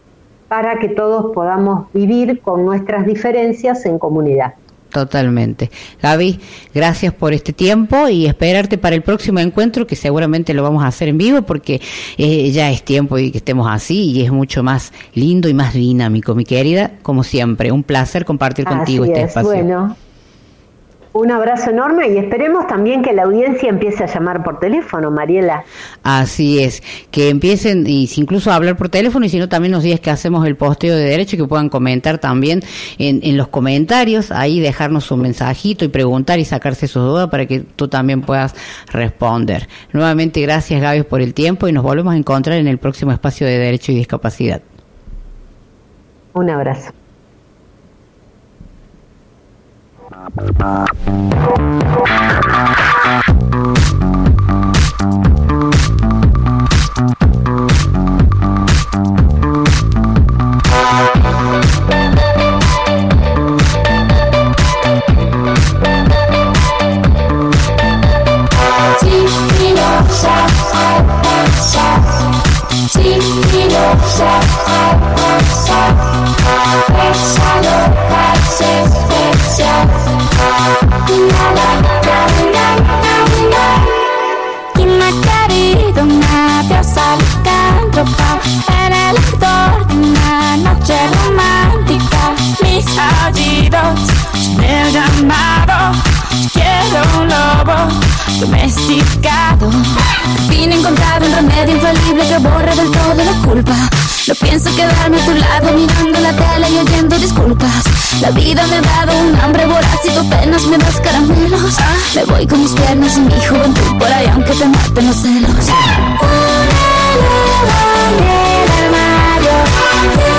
para que todos podamos vivir con nuestras diferencias en comunidad. Totalmente. Gaby, gracias por este tiempo y esperarte para el próximo encuentro que seguramente lo vamos a hacer en vivo porque eh, ya es tiempo y que estemos así y es mucho más lindo y más dinámico, mi querida, como siempre. Un placer compartir contigo este espacio. Bueno, un abrazo enorme y esperemos también que la audiencia empiece a llamar por teléfono, Mariela. Así es, que empiecen y incluso a hablar por teléfono y si no también nos digas que hacemos el posteo de derecho y que puedan comentar también en, en los comentarios, ahí dejarnos su mensajito y preguntar y sacarse sus dudas para que tú también puedas responder. Nuevamente gracias Gaby por el tiempo y nos volvemos a encontrar en el próximo espacio de Derecho y Discapacidad. Un abrazo. Thank you. Domesticado Al fin he encontrado un remedio infalible que borra del todo la culpa no pienso quedarme a tu lado mirando la tele y oyendo disculpas. La vida me ha dado un hambre voraz y tú apenas me das caramelos. Me voy con mis piernas y mi juventud por ahí aunque te maten los celos. no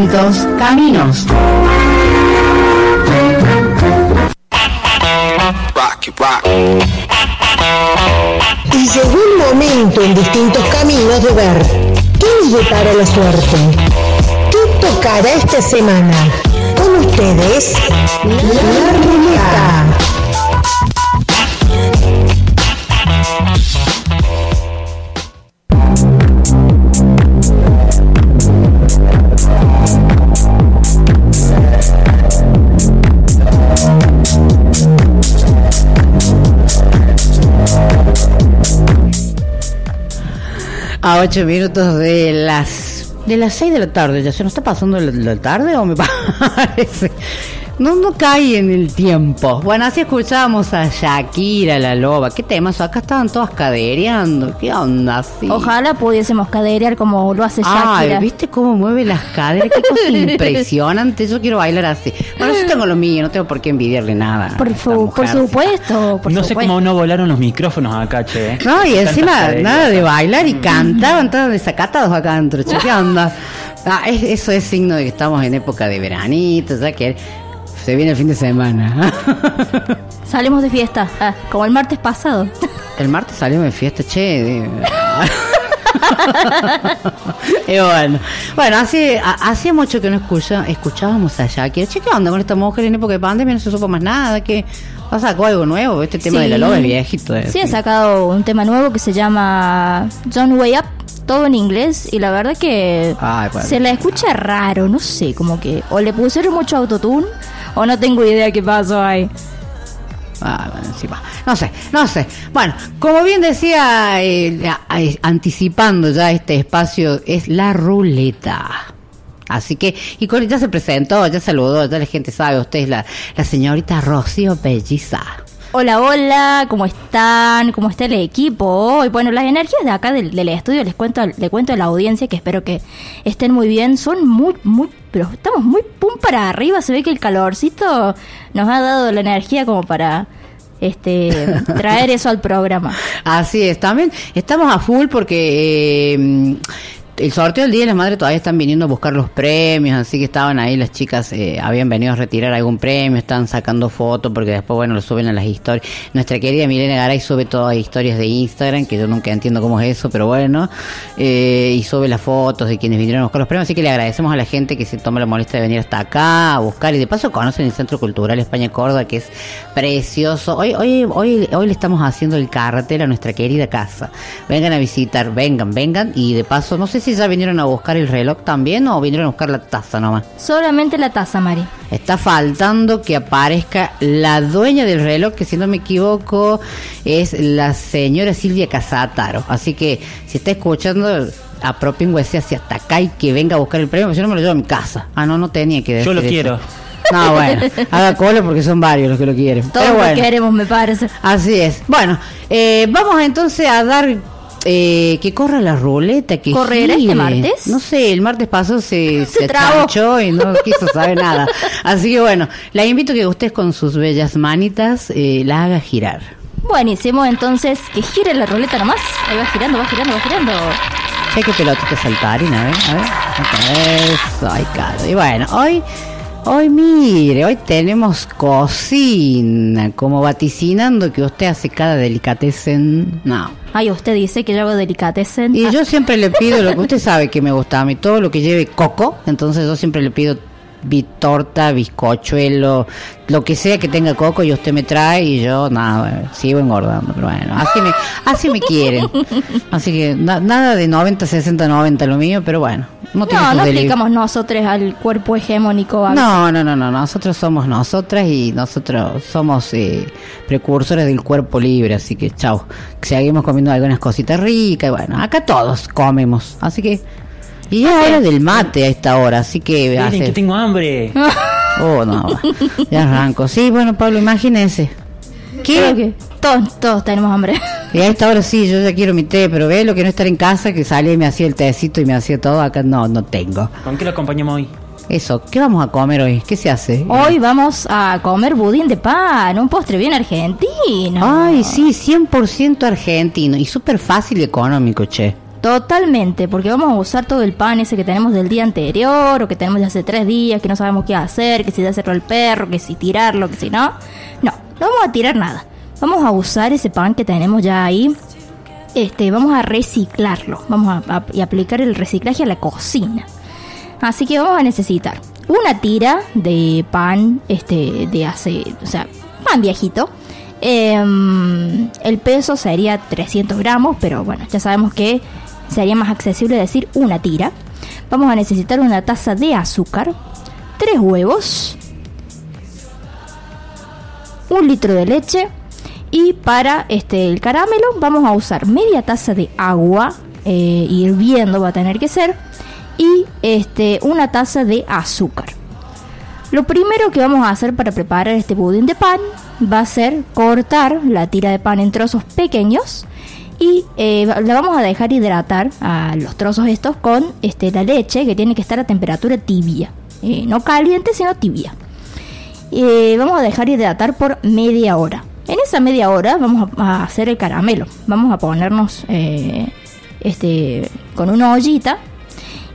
Distintos Caminos. Y llegó el momento en distintos caminos de ver qué nos depara la suerte. ¿Qué tocará esta semana? Con ustedes, la ruleta. A ocho minutos de las de las seis de la tarde. ¿Ya se nos está pasando la, la tarde o me parece? No, no cae en el tiempo. Bueno, así escuchábamos a Shakira, la loba. ¿Qué temas? Acá estaban todas cadereando. ¿Qué onda? así? Ojalá pudiésemos caderear como lo hace Ay, Shakira. ¿viste cómo mueve las caderas? Qué cosa impresionante. Yo quiero bailar así. Tengo lo mío, no tengo por qué envidiarle nada. Por, fu- por supuesto, por no sé cómo no volaron los micrófonos acá, che. No, y encima nada de bailar y cantaban, estaban desacatados acá adentro. che, ¿Qué onda? Ah, es- eso es signo de que estamos en época de veranito, ya que se viene el fin de semana. Salimos de fiesta, ah, como el martes pasado. El martes salimos de fiesta, che. de- y bueno, bueno, hace, ha- hacía mucho que no escucha, escuchábamos a Shakira. Che, ¿qué onda con esta mujer en época de pandemia? No se supo más nada. que sacó algo nuevo? Este tema Sí. de la loba es viejito. eh. Sí, ha sacado un tema nuevo que se llama John Way Up, todo en inglés, y la verdad que Ay, bueno. se la escucha raro, no sé, como que o le pusieron mucho autotune o no tengo idea qué pasó ahí. Ah. No sé, no sé. Bueno, como bien decía, eh, eh, anticipando ya este espacio, es la ruleta. Así que, y con, ya se presentó, ya saludó, ya la gente sabe, usted es la, la señorita Rocío Pelliza. Hola, hola, ¿cómo están? ¿Cómo está el equipo hoy? Bueno, las energías de acá del, del estudio, les cuento, le cuento a la audiencia que espero que estén muy bien. Son muy, muy, pero estamos muy pum para arriba. Se ve que el calorcito nos ha dado la energía como para este traer eso al programa. Así es, también estamos a full porque eh, el sorteo del Día de la Madre todavía están viniendo a buscar los premios, así que estaban ahí las chicas, eh, habían venido a retirar algún premio, están sacando fotos porque después, bueno, lo suben a las historias. Nuestra querida Milena Garay sube todas las historias de Instagram, que yo nunca entiendo cómo es eso, pero bueno, eh, y sube las fotos de quienes vinieron a buscar los premios, así que le agradecemos a la gente que se toma la molestia de venir hasta acá a buscar y de paso conocen el Centro Cultural España Córdoba, que es precioso. Hoy, hoy, hoy, hoy le estamos haciendo el cartel a nuestra querida casa. Vengan a visitar, vengan, vengan y de paso, no sé si ya vinieron a buscar el reloj también o vinieron a buscar la taza nomás. Solamente la taza, Mari. Está faltando que aparezca la dueña del reloj, que si no me equivoco es la señora Silvia Casataro. Así que si está escuchando, apropingüese hacia hasta acá y que venga a buscar el premio, porque yo no me lo llevo a mi casa. Ah, no, no tenía que decir Yo lo eso. quiero. No, bueno, haga cola porque son varios los que lo quieren. Todos Pero lo bueno. queremos, me parece. Así es. Bueno, eh, vamos entonces a dar eh, que corra la ruleta, que ¿Correrá este martes? No sé, el martes pasó se, Se trabó. y no quiso saber nada. Así que bueno, la invito a que usted con sus bellas manitas eh, la haga girar. Buenísimo, entonces que gire la ruleta nomás. Ahí va girando, va girando, va girando. Sé que pelotita saltarina, a ver, a ver. Eso, ay, claro. Y bueno, hoy, hoy mire, hoy tenemos cocina, como vaticinando que usted hace cada delicatessen. No. Ay, usted dice que yo hago delicatessen. Y yo siempre le pido lo que usted sabe que me gusta a mí, todo lo que lleve coco, entonces yo siempre le pido torta, bizcochuelo, lo que sea que tenga coco y usted me trae y yo nada, sigo engordando, pero bueno, así me, así me quieren. Así que na- nada de 90, 60, 90 lo mío, pero bueno, no No, no aplicamos nosotros al cuerpo hegemónico. no, no, no, no, nosotros somos nosotras y nosotros somos eh, precursores del cuerpo libre, así que chao, seguimos comiendo algunas cositas ricas, y bueno, acá todos comemos, así que... Y es hora del mate a esta hora, así que... Miren hace- que tengo hambre. Oh, no, ya arranco. Sí, bueno, Pablo, imagínese. Que todos, todos tenemos hambre. Y a esta hora sí, yo ya quiero mi té, pero ve lo que no estar en casa, que salía y me hacía el tecito y me hacía todo, acá no, no tengo. ¿Con qué lo acompañamos hoy? Eso, ¿qué vamos a comer hoy? ¿Qué se hace? Hoy vamos a comer budín de pan, un postre bien argentino. Ay, sí, 100% argentino y súper fácil y económico, che. Totalmente, porque vamos a usar todo el pan ese que tenemos del día anterior o que tenemos de hace tres días, que no sabemos qué hacer, que si hacerlo al perro, que si tirarlo, que si no. No, no vamos a tirar nada. Vamos a usar ese pan que tenemos ya ahí. Este, vamos a reciclarlo. Vamos a, y aplicar el reciclaje a la cocina. Así que vamos a necesitar una tira de pan, este, de hace, o sea, pan viejito. Em, el peso sería 300 gramos, pero bueno, ya sabemos que sería más accesible decir una tira. Vamos a necesitar una taza de azúcar, tres huevos, un litro de leche y para este el caramelo vamos a usar media taza de agua eh, hirviendo va a tener que ser y este una taza de azúcar. Lo primero que vamos a hacer para preparar este budín de pan va a ser cortar la tira de pan en trozos pequeños y eh, la vamos a dejar hidratar a los trozos estos con este, la leche que tiene que estar a temperatura tibia, Eh, no caliente sino tibia. Eh, vamos a dejar hidratar por media hora. En esa media hora vamos a, hacer el caramelo. Vamos a ponernos eh, este con una ollita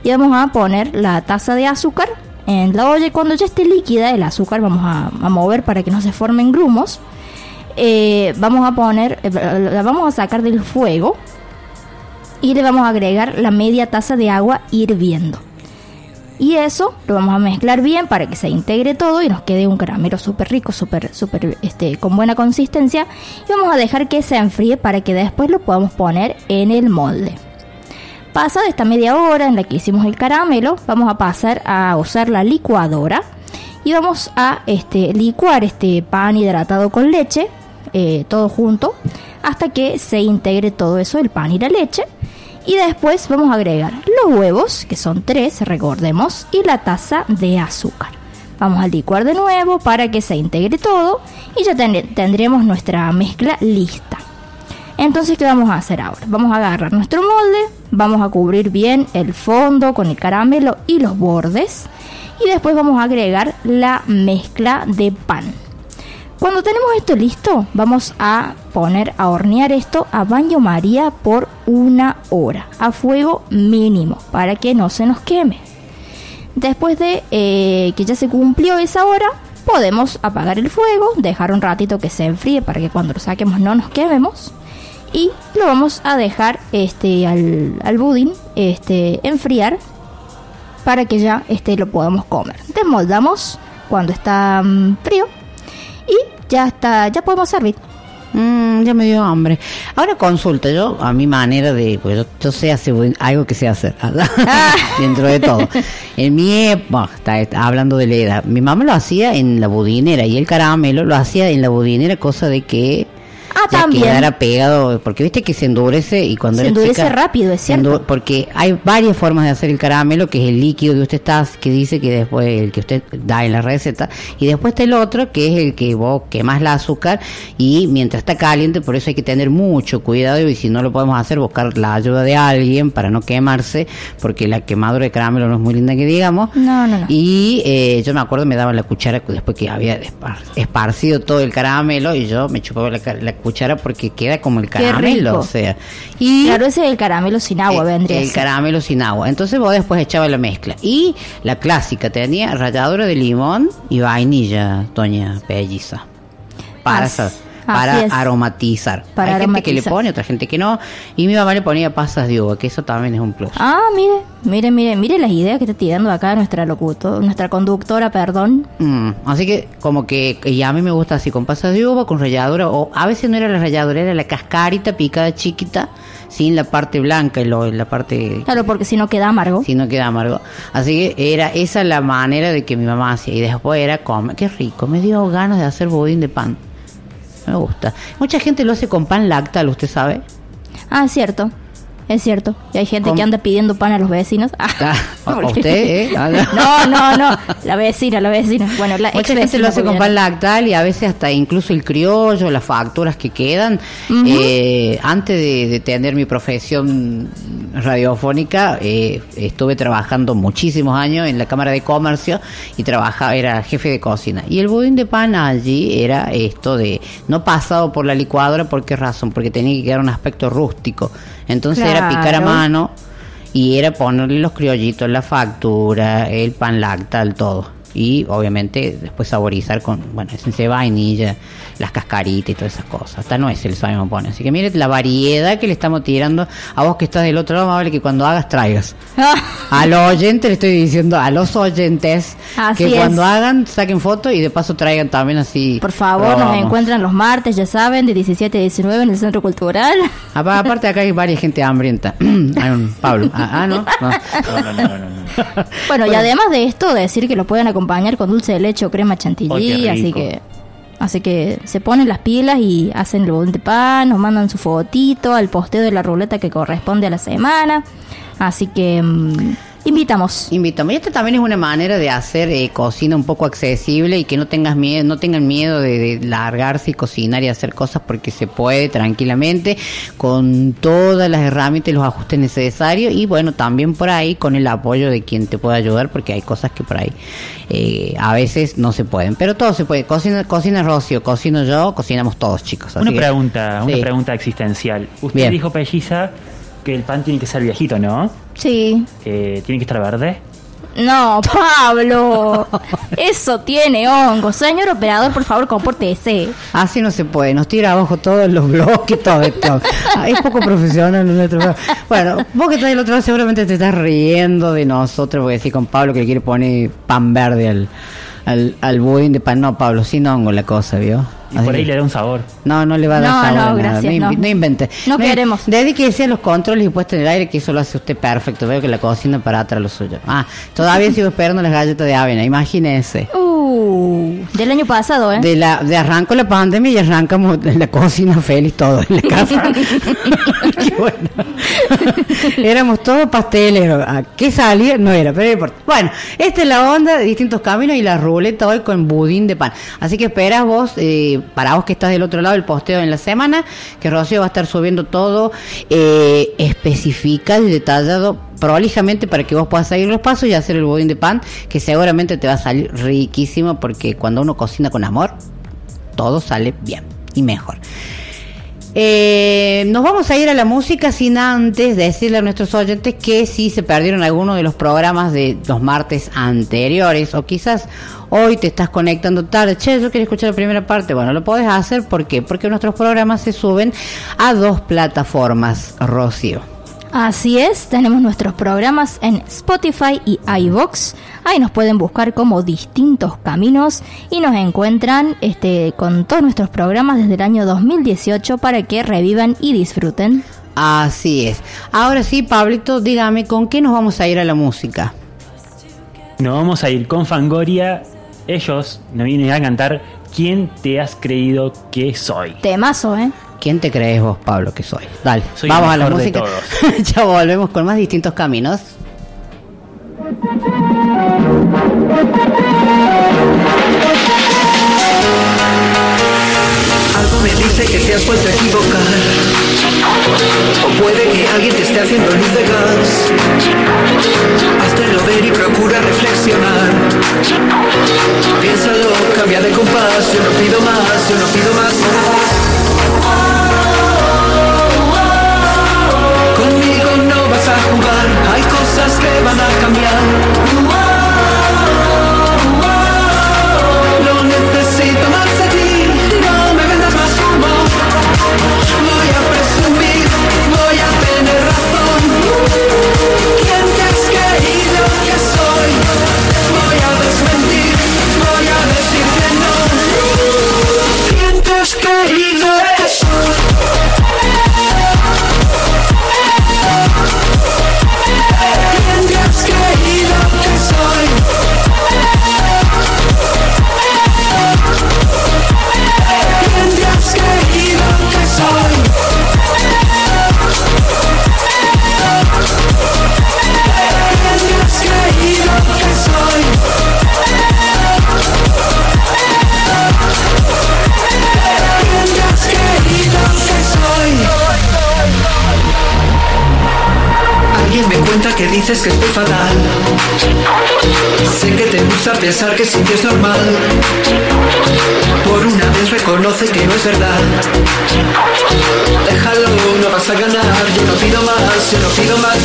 y vamos a poner la taza de azúcar en la olla cuando ya esté líquida el azúcar vamos a, a mover para que no se formen grumos. Eh, vamos a poner, eh, la vamos a sacar del fuego y le vamos a agregar la media taza de agua hirviendo. Y eso lo vamos a mezclar bien para que se integre todo y nos quede un caramelo súper rico, súper, súper, este, con buena consistencia. Y vamos a dejar que se enfríe para que después lo podamos poner en el molde. Pasada esta media hora en la que hicimos el caramelo, vamos a pasar a usar la licuadora y vamos a este, licuar este pan hidratado con leche, eh, todo junto, hasta que se integre todo eso, el pan y la leche. Y después vamos a agregar los huevos, que son tres, recordemos, y la taza de azúcar. Vamos a licuar de nuevo para que se integre todo y ya ten- tendremos nuestra mezcla lista. Entonces, ¿qué vamos a hacer ahora? Vamos a agarrar nuestro molde, vamos a cubrir bien el fondo con el caramelo y los bordes y después vamos a agregar la mezcla de pan. Cuando tenemos esto listo, vamos a poner a hornear esto a baño María por una hora, a fuego mínimo, para que no se nos queme. Después de eh, que ya se cumplió esa hora, podemos apagar el fuego, dejar un ratito que se enfríe para que cuando lo saquemos no nos quememos. Y lo vamos a dejar este, al, budín este, enfriar para que ya este, lo podamos comer. Desmoldamos cuando está mm, frío y ya está, ya podemos servir. Mm, ya me dio hambre. Ahora consulta, yo a mi manera de, pues yo, yo sé hacer algo que sé hacer, dentro de todo. En mi época, está, está hablando de la edad, mi mamá lo hacía en la budinera y el caramelo lo hacía en la budinera, cosa de que... Ah, ya también. quedara pegado, porque viste que se endurece y cuando Se endurece chica, rápido, es cierto. porque hay varias formas de hacer el caramelo, que es el líquido que usted está, que dice que después el que usted da en la receta, y después está el otro, que es el que vos quemás la azúcar y mientras está caliente, por eso hay que tener mucho cuidado y si no lo podemos hacer, buscar la ayuda de alguien para no quemarse, porque la quemadura de caramelo no es muy linda que digamos. No, no, no. Y eh, yo me acuerdo me daban la cuchara después que había espar- esparcido todo el caramelo y yo me chupaba la, la cuchara porque queda como el caramelo, o sea. Y Claro, ese es el caramelo sin agua, vendría. el ser. caramelo sin agua. Entonces vos después echabas la mezcla. Y la clásica tenía ralladura de limón y vainilla, doña Pelliza. Para, para aromatizar. Para Hay gente que le pone, otra gente que no. Y mi mamá le ponía pasas de uva, que eso también es un plus. Ah, mire, mire, mire, mire las ideas que está tirando acá nuestra locutor, nuestra conductora, perdón. Mm, así que como que y a mí me gusta así con pasas de uva, con ralladura, o a veces no era la ralladura, era la cascarita picada chiquita, sin la parte blanca y lo, la parte Claro, porque si no queda amargo. si no queda amargo. Así que era esa la manera de que mi mamá hacía. Y después era comer, qué rico, me dio ganas de hacer budín de pan. Me gusta. Mucha gente lo hace con pan lactal, ¿usted sabe? Ah, cierto. Es cierto. Y hay gente ¿Cómo? que anda pidiendo pan a los vecinos. Ah, ¿A porque- usted, eh? Ah, No, no, no. La vecina, la vecina. Bueno, la Mucha gente lo hace con pan lactal y a veces hasta incluso el criollo, las facturas que quedan. Eh, antes de, de tener mi profesión radiofónica, eh, estuve trabajando muchísimos años en la Cámara de Comercio y trabajaba, era jefe de cocina. Y el budín de pan allí era esto de no pasado por la licuadora, ¿por qué razón? Porque tenía que quedar un aspecto rústico. Entonces era picar a mano y era ponerle los criollitos, la factura, el pan lactal, todo. Y obviamente después saborizar con, bueno, esencia de vainilla, las cascaritas y todas esas cosas. Hasta no es el me pone. Así que mire la variedad que le estamos tirando a vos que estás del otro lado, más vale que cuando hagas traigas. A los oyentes le estoy diciendo, a los oyentes, Así que es. cuando hagan, saquen fotos y de paso traigan también así. Por favor, nos encuentran los martes, ya saben, de 17 a 19 en el Centro Cultural. Apa- Aparte acá hay varias gente hambrienta. hay un Pablo. Ah, ah, no. no. No, no, no, no, no. Bueno, y además de esto, decir que lo pueden acompañar con dulce de leche o crema chantilly, así que así que se ponen las pilas y hacen el budín de pan, nos mandan su fotito al posteo de la ruleta que corresponde a la semana. Así que mm, invitamos. Invitamos. Y esta también es una manera de hacer eh, cocina un poco accesible y que no tengas miedo, no tengan miedo de, de largarse y cocinar y hacer cosas porque se puede tranquilamente con todas las herramientas y los ajustes necesarios y bueno también por ahí con el apoyo de quien te pueda ayudar porque hay cosas que por ahí eh, a veces no se pueden, pero todo se puede. Cocina, cocina Rocio, cocino yo, cocinamos todos chicos. así Una que- pregunta, una Sí. pregunta existencial. Usted Bien. dijo, Pelliza, que el pan tiene que ser viejito, ¿no? Sí. Eh, tiene que estar verde. No, Pablo. Eso tiene hongo. Señor operador, por favor, compórtese. Así no se puede, nos tira abajo todos los bloques, todo esto. Es poco profesional nuestro. Bueno, vos que estás del otro lado seguramente te estás riendo de nosotros, porque decir con Pablo que le quiere poner pan verde al, al, al budín de pan. No, Pablo, sin hongo la cosa, ¿vio? Y por ahí le da un sabor. No, no le va a dar No, sabor no, a nada. gracias, no, no. no invente. No queremos. Dedíquese a los controles y puesto en el aire, que eso lo hace usted perfecto. Veo que la cocina para atrás lo suyo. Ah, todavía sigo esperando las galletas de avena, imagínese. Uh, del año pasado, ¿eh? De la de arranco la pandemia y arrancamos en la cocina feliz todo en la casa. Qué bueno. Éramos todos pasteleros. ¿A qué salía? No era, pero no importa. Bueno, esta es la onda de distintos caminos y la ruleta hoy con budín de pan. Así que esperas vos, eh, para vos que estás del otro lado, el posteo en la semana, que Rocío va a estar subiendo todo eh, especificado y detallado prolijamente para que vos puedas seguir los pasos y hacer el budín de pan, que seguramente te va a salir riquísimo porque cuando uno cocina con amor, todo sale bien y mejor. Eh, nos vamos a ir a la música sin antes decirle a nuestros oyentes que si se perdieron algunos de los programas de los martes anteriores o quizás hoy te estás conectando tarde, che, yo quiero escuchar la primera parte, bueno, lo podés hacer, ¿por qué? Porque nuestros programas se suben a dos plataformas, Rocío. Así es, tenemos nuestros programas en Spotify y iVoox. Ahí nos pueden buscar como distintos caminos y nos encuentran este, con todos nuestros programas desde el año 2018 para que revivan y disfruten. Así es. Ahora sí, Pablito, dígame, ¿con qué nos vamos a ir a la música? Nos vamos a ir con Fangoria. Ellos nos vienen a cantar ¿Quién te has creído que soy? Temazo, ¿eh? ¿Quién te crees vos, Pablo, que soy? Dale, Soy vamos el a la música. ya volvemos con más distintos caminos. Algo me dice que te has vuelto a equivocar. O puede que alguien te esté haciendo luz de gas. Hazte ver y procura reflexionar. Piénsalo, cambia de compás. Yo no pido más, yo no pido más. Van a cambiar. Dices que estoy fatal. Sé que te gusta pensar que sin ti es normal. Por una vez reconoce que no es verdad. Déjalo, no vas a ganar. Yo no pido más, yo no pido más.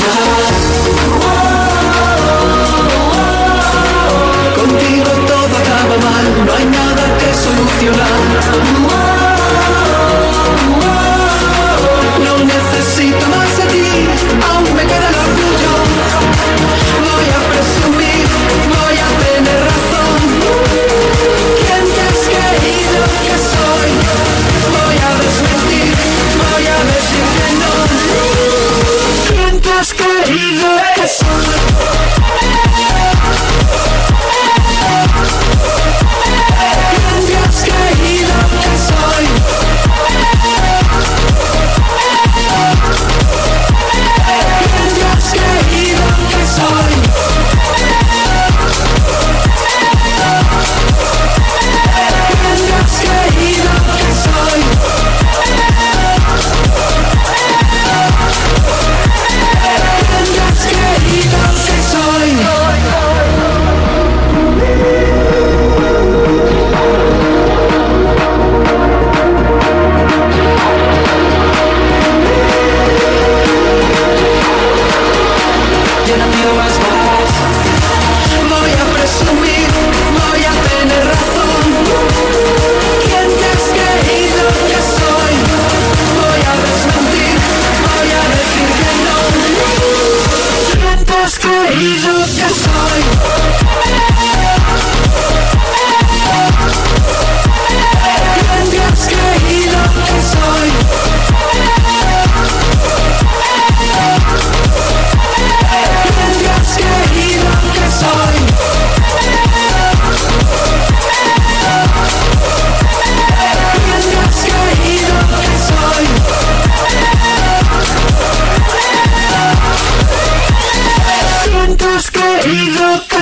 Contigo todo acaba mal, no hay nada que solucionar. No necesito más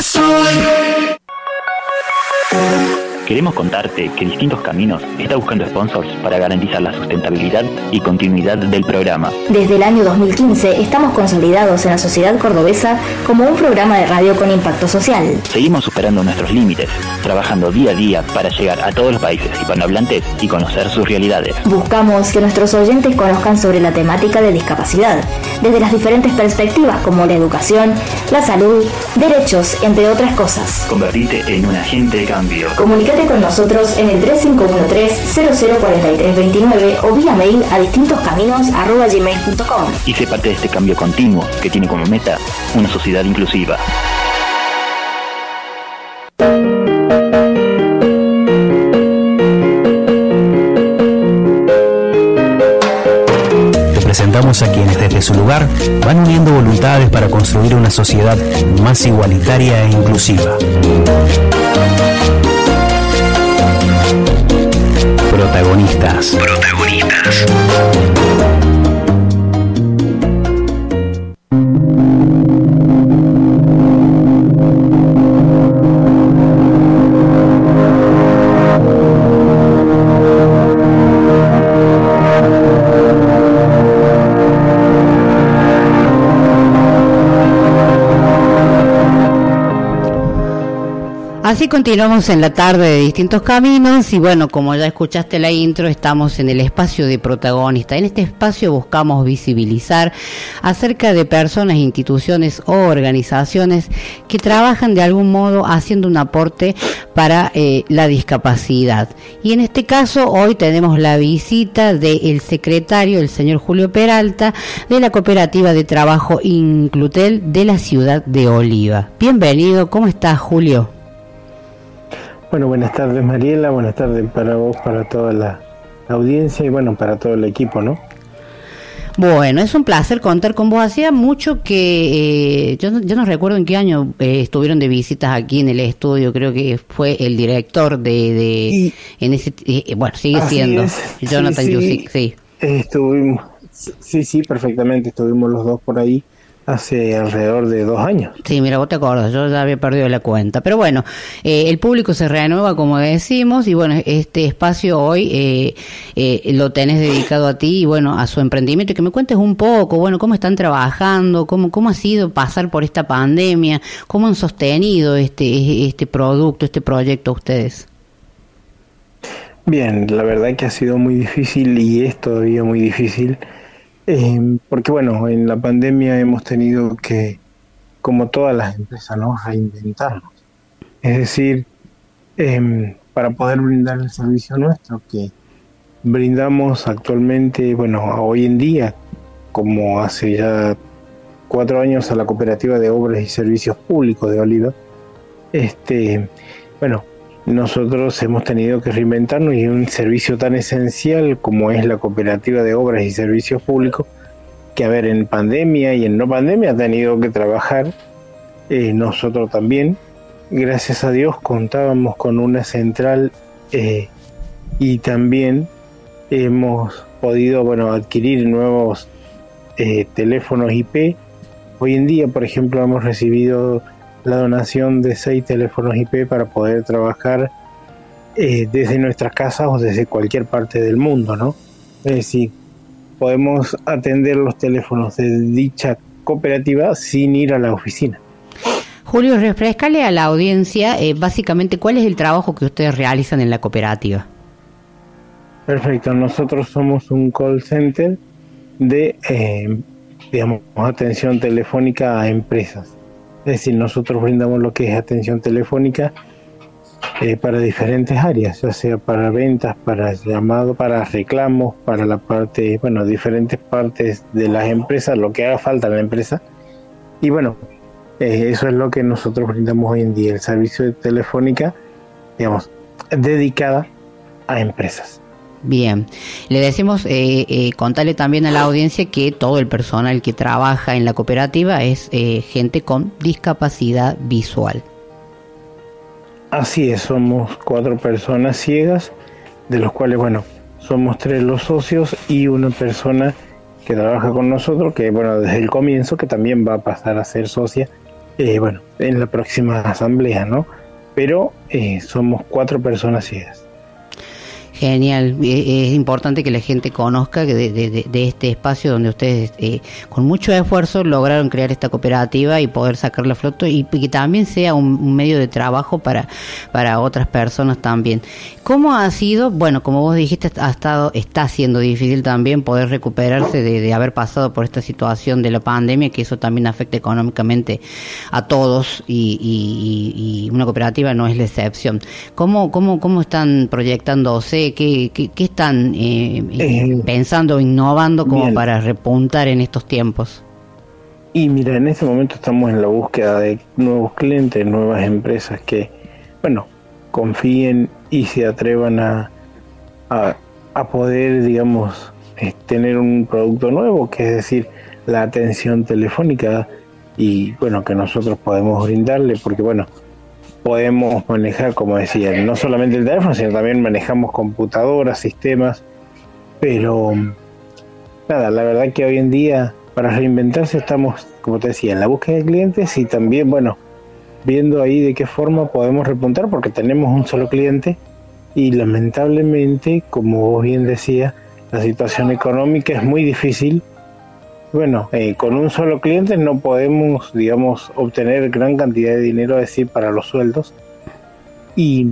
soy? Queremos contarte que Distintos Caminos está buscando sponsors para garantizar la sustentabilidad y continuidad del programa. Desde el año 2015 estamos consolidados en la sociedad cordobesa como un programa de radio con impacto social. Seguimos superando nuestros límites, trabajando día a día para llegar a todos los países hispanohablantes y conocer sus realidades. Buscamos que nuestros oyentes conozcan sobre la temática de discapacidad, desde las diferentes perspectivas como la educación, la salud, derechos, entre otras cosas. Convertirte en un agente de cambio. Comunicate con nosotros en el 3513-004329 o vía mail a distintoscaminos.gmail.com Y sé parte de este cambio continuo que tiene como meta una sociedad inclusiva. Te presentamos a quienes desde su lugar van uniendo voluntades para construir una sociedad más igualitaria e inclusiva. Protagonistas. Protagonistas. Así continuamos en la tarde de distintos caminos y bueno, como ya escuchaste la intro, estamos en el espacio de protagonista. En este espacio buscamos visibilizar acerca de personas, instituciones o organizaciones que trabajan de algún modo haciendo un aporte para eh, la discapacidad. Y en este caso hoy tenemos la visita del secretario, el señor Julio Peralta, de la cooperativa de trabajo Inclutel de la ciudad de Oliva. Bienvenido, ¿cómo estás Julio? Bueno, buenas tardes Mariela, buenas tardes para vos, para toda la audiencia y bueno, para todo el equipo, ¿no? Bueno, es un placer contar con vos. Hacía mucho que, eh, yo, no, yo no recuerdo en qué año eh, estuvieron de visitas aquí en el estudio, creo que fue el director de, de en ese, eh, bueno, sigue siendo es. Jonathan Sí, sí. Yusic, sí. Eh, Estuvimos, sí, sí, perfectamente, estuvimos los dos por ahí hace alrededor de dos años. Sí, mira, vos te acordás, yo ya había perdido la cuenta. Pero bueno, eh, el público se renueva, como decimos, y bueno, este espacio hoy eh, eh, lo tenés dedicado a ti y bueno, a su emprendimiento. Y que me cuentes un poco, bueno, cómo están trabajando, cómo, cómo ha sido pasar por esta pandemia, cómo han sostenido este, este producto, este proyecto ustedes. Bien, la verdad que ha sido muy difícil y es todavía muy difícil, eh, porque bueno, en la pandemia hemos tenido que, como todas las empresas, ¿no? reinventarnos. Es decir, em, para poder brindar el servicio nuestro que brindamos actualmente, bueno, hoy en día, como hace ya cuatro años a la Cooperativa de Obras y Servicios Públicos de Oliva, este, bueno, nosotros hemos tenido que reinventarnos y un servicio tan esencial como es la Cooperativa de Obras y Servicios Públicos, que a ver, en pandemia y en no pandemia ha tenido que trabajar, eh, nosotros también, gracias a Dios contábamos con una central eh, y también hemos podido bueno adquirir nuevos eh, teléfonos IP. Hoy en día, por ejemplo, hemos recibido la donación de seis teléfonos IP para poder trabajar eh, desde nuestras casas o desde cualquier parte del mundo, ¿no? Es decir, podemos atender los teléfonos de dicha cooperativa sin ir a la oficina. Julio, refrescale a la audiencia eh, básicamente cuál es el trabajo que ustedes realizan en la cooperativa. Perfecto, nosotros somos un call center de, eh, digamos, atención telefónica a empresas. Es decir, nosotros brindamos lo que es atención telefónica eh, para diferentes áreas, ya sea para ventas, para llamado, para reclamos, para la parte, bueno, diferentes partes de las empresas, lo que haga falta en la empresa. Y bueno, eh, eso es lo que nosotros brindamos hoy en día, el servicio de telefónica, digamos, dedicada a empresas. Bien, le decimos, eh, eh, contarle también a la audiencia que todo el personal que trabaja en la cooperativa es eh, gente con discapacidad visual. Así es, somos cuatro personas ciegas, de los cuales, bueno, somos tres los socios y una persona que trabaja con nosotros, que, bueno, desde el comienzo, que también va a pasar a ser socia, eh, bueno, en la próxima asamblea, ¿no? Pero somos cuatro personas ciegas. Genial, Eh, es importante que la gente conozca de, de- este espacio donde ustedes eh, con mucho esfuerzo lograron crear esta cooperativa y poder sacarla a flote y que también sea un, un medio de trabajo para, para otras personas también. ¿Cómo ha sido? Bueno, como vos dijiste, ha estado, está siendo difícil también poder recuperarse de, de haber pasado por esta situación de la pandemia, que eso también afecta económicamente a todos y, y- y- una cooperativa no es la excepción. ¿Cómo, cómo, cómo están proyectándose? ¿Qué, qué, qué están eh, eh, pensando, innovando como bien. para repuntar en estos tiempos? Y mira, en este momento estamos en la búsqueda de nuevos clientes, nuevas empresas que, bueno, confíen y se atrevan a, a, poder, digamos, tener un producto nuevo, que es decir, la atención telefónica y, bueno, que nosotros podemos brindarle, porque, bueno, podemos manejar, como decía, no solamente el teléfono, sino también manejamos computadoras, sistemas, pero nada, la verdad que hoy en día para reinventarse estamos, como te decía, en la búsqueda de clientes y también, bueno, viendo ahí de qué forma podemos repuntar porque tenemos un solo cliente y lamentablemente, como vos bien decías, la situación económica es muy difícil. Bueno, eh, con un solo cliente no podemos, digamos, obtener gran cantidad de dinero, es decir, para los sueldos. Y,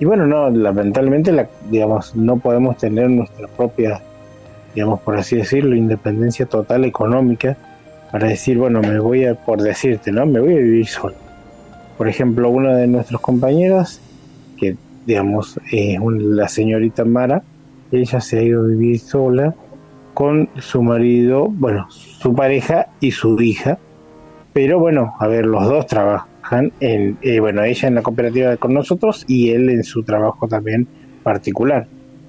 bueno, no, lamentablemente, la, digamos, no podemos tener nuestra propia, digamos, por así decirlo, independencia total económica para decir, bueno, me voy a, por decirte, ¿no? Me voy a vivir solo. Por ejemplo, una de nuestras compañeras, que digamos, es la señorita Mara, ella se ha ido a vivir sola con su marido, bueno, su pareja y su hija, pero bueno, a ver, los dos trabajan en, eh, bueno, ella en la cooperativa con nosotros y él en su trabajo también particular.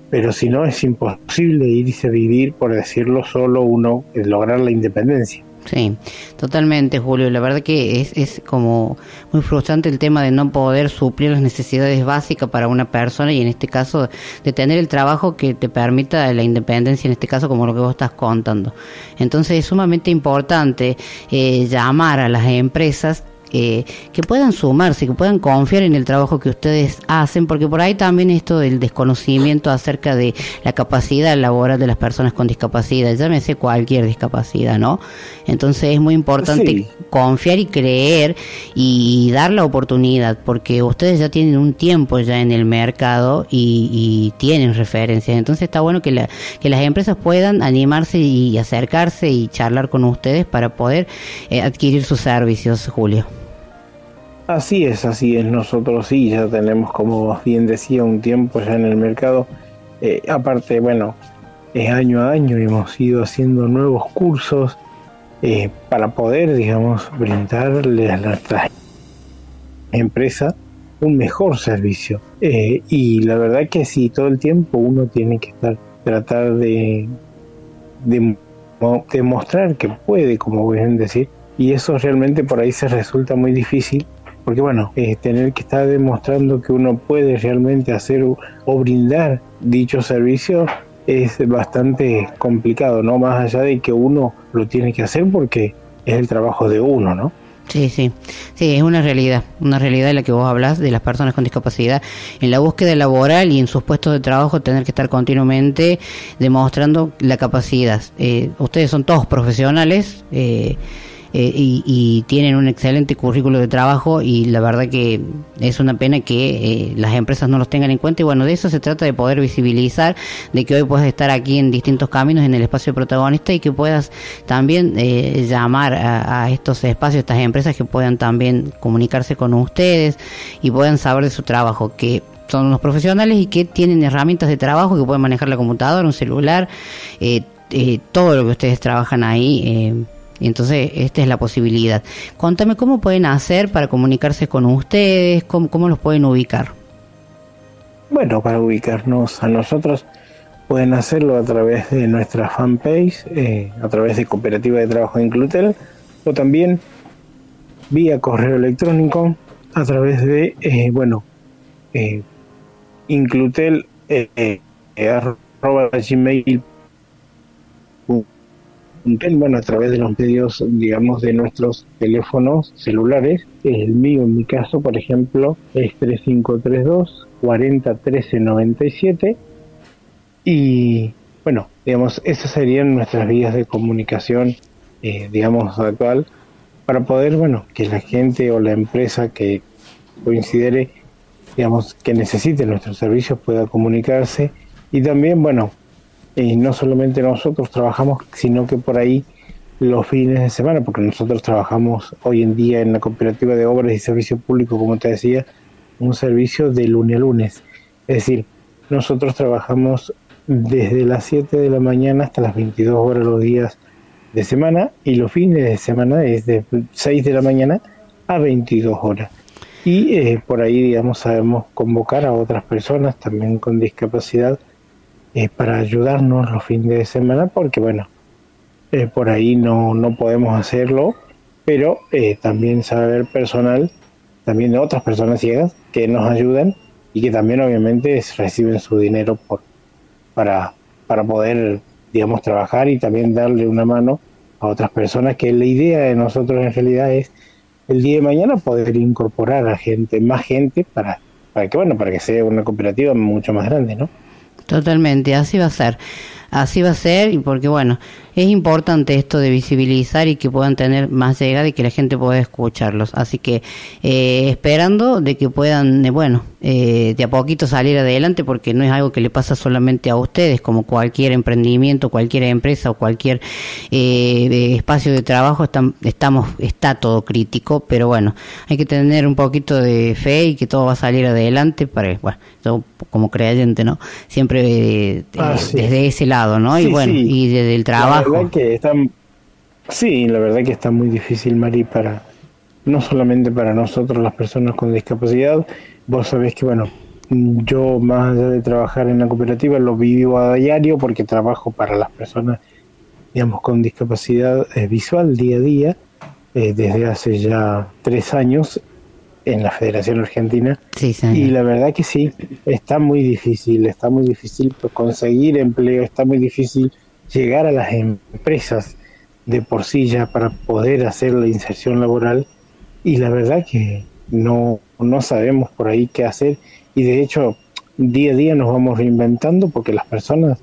Pero si no, es imposible irse a vivir, por decirlo, solo uno, lograr la independencia. Sí, totalmente, Julio. La verdad que es, es como muy frustrante el tema de no poder suplir las necesidades básicas para una persona y en este caso de tener el trabajo que te permita la independencia, en este caso como lo que vos estás contando. Entonces es sumamente importante eh, llamar a las empresas eh, que puedan sumarse, que puedan confiar en el trabajo que ustedes hacen, porque por ahí también esto del desconocimiento acerca de la capacidad laboral de las personas con discapacidad, llámese cualquier discapacidad, ¿no? Entonces es muy importante Sí. confiar y creer y, dar la oportunidad, porque ustedes ya tienen un tiempo ya en el mercado y, y tienen referencias, entonces está bueno que, la- que las empresas puedan animarse y acercarse y charlar con ustedes para poder eh, adquirir sus servicios, Julio. Así es, así es. Nosotros sí, ya tenemos, como bien decía, un tiempo ya en el mercado. Eh, aparte, bueno, eh, año a año hemos ido haciendo nuevos cursos eh, para poder, digamos, brindarle a nuestra empresa un mejor servicio. Eh, y la verdad que sí, todo el tiempo uno tiene que estar, tratar de, de mo- demostrar que puede, como bien decir, y eso realmente por ahí se resulta muy difícil porque bueno, eh, tener que estar demostrando que uno puede realmente hacer o brindar dicho servicio es bastante complicado, ¿no? Más allá de que uno lo tiene que hacer porque es el trabajo de uno, ¿no? Sí, sí, sí, es una realidad, una realidad de la que vos hablas de las personas con discapacidad en la búsqueda laboral y en sus puestos de trabajo tener que estar continuamente demostrando la capacidad. Eh, ustedes son todos profesionales eh, eh, y, y tienen un excelente currículo de trabajo y la verdad que es una pena que eh, las empresas no los tengan en cuenta y bueno, de eso se trata de poder visibilizar, de que hoy puedas estar aquí en distintos caminos en el espacio protagonista y que puedas también eh, llamar a, a estos espacios, estas empresas que puedan también comunicarse con ustedes y puedan saber de su trabajo, que son unos profesionales y que tienen herramientas de trabajo que pueden manejar la computadora, un celular, eh, eh, todo lo que ustedes trabajan ahí. Y entonces, esta es la posibilidad. Contame cómo pueden hacer para comunicarse con ustedes, cómo, los pueden ubicar. Bueno, para ubicarnos a nosotros pueden hacerlo a través de nuestra fanpage, eh, a través de Cooperativa de Trabajo de Inclutel, o también vía correo electrónico a través de, eh, bueno, eh, inclutel eh, gmail bueno, a través de los medios, digamos, de nuestros teléfonos celulares. El mío, en mi caso, por ejemplo, es 3532 40 13 97. Y bueno, digamos, esas serían nuestras vías de comunicación, eh, digamos, actual, para poder, bueno, que la gente o la empresa que considere, digamos, que necesite nuestros servicios pueda comunicarse. Y también, bueno, y no solamente nosotros trabajamos, sino que por ahí los fines de semana, porque nosotros trabajamos hoy en día en la cooperativa de obras y servicios públicos, como te decía, un servicio de lunes a lunes. Es decir, nosotros trabajamos desde las 7 de la mañana hasta las 22 horas los días de semana y los fines de semana es de 6 de la mañana a 22 horas. Y eh, por ahí, digamos, sabemos convocar a otras personas también con discapacidad eh, para ayudarnos los fines de semana, porque bueno, eh, por ahí no, no podemos hacerlo, pero eh, también saber personal, también de otras personas ciegas que nos ayudan y que también obviamente reciben su dinero por, para, para poder, digamos, trabajar y también darle una mano a otras personas, que la idea de nosotros en realidad es el día de mañana poder incorporar a gente, más gente, para, para que, bueno, para que sea una cooperativa mucho más grande, ¿no? Totalmente, así va a ser. Así va a ser y porque bueno, es importante esto de visibilizar y que puedan tener más llegada y que la gente pueda escucharlos. Así que eh, esperando de que puedan, eh, bueno, eh, de a poquito salir adelante porque no es algo que le pasa solamente a ustedes, como cualquier emprendimiento, cualquier empresa o cualquier eh, espacio de trabajo, están, estamos, está todo crítico, pero bueno, hay que tener un poquito de fe y que todo va a salir adelante para, bueno, yo como creyente, ¿no? Siempre eh, Ah, eh, sí. desde ese lado, ¿no? y bueno, sí. y desde el La trabajo. verdad que está, sí, la verdad que está muy difícil, Mari, para no solamente para nosotros las personas con discapacidad. Vos sabés que, bueno, yo más allá de trabajar en la cooperativa lo vivo a diario porque trabajo para las personas, digamos, con discapacidad eh, visual día a día eh, desde hace ya tres años en la Federación Argentina. Sí. Y la verdad que sí, está muy difícil, está muy difícil conseguir empleo, está muy difícil llegar a las empresas de por sí ya para poder hacer la inserción laboral y la verdad que no, no sabemos por ahí qué hacer. Y de hecho día a día nos vamos reinventando porque las personas,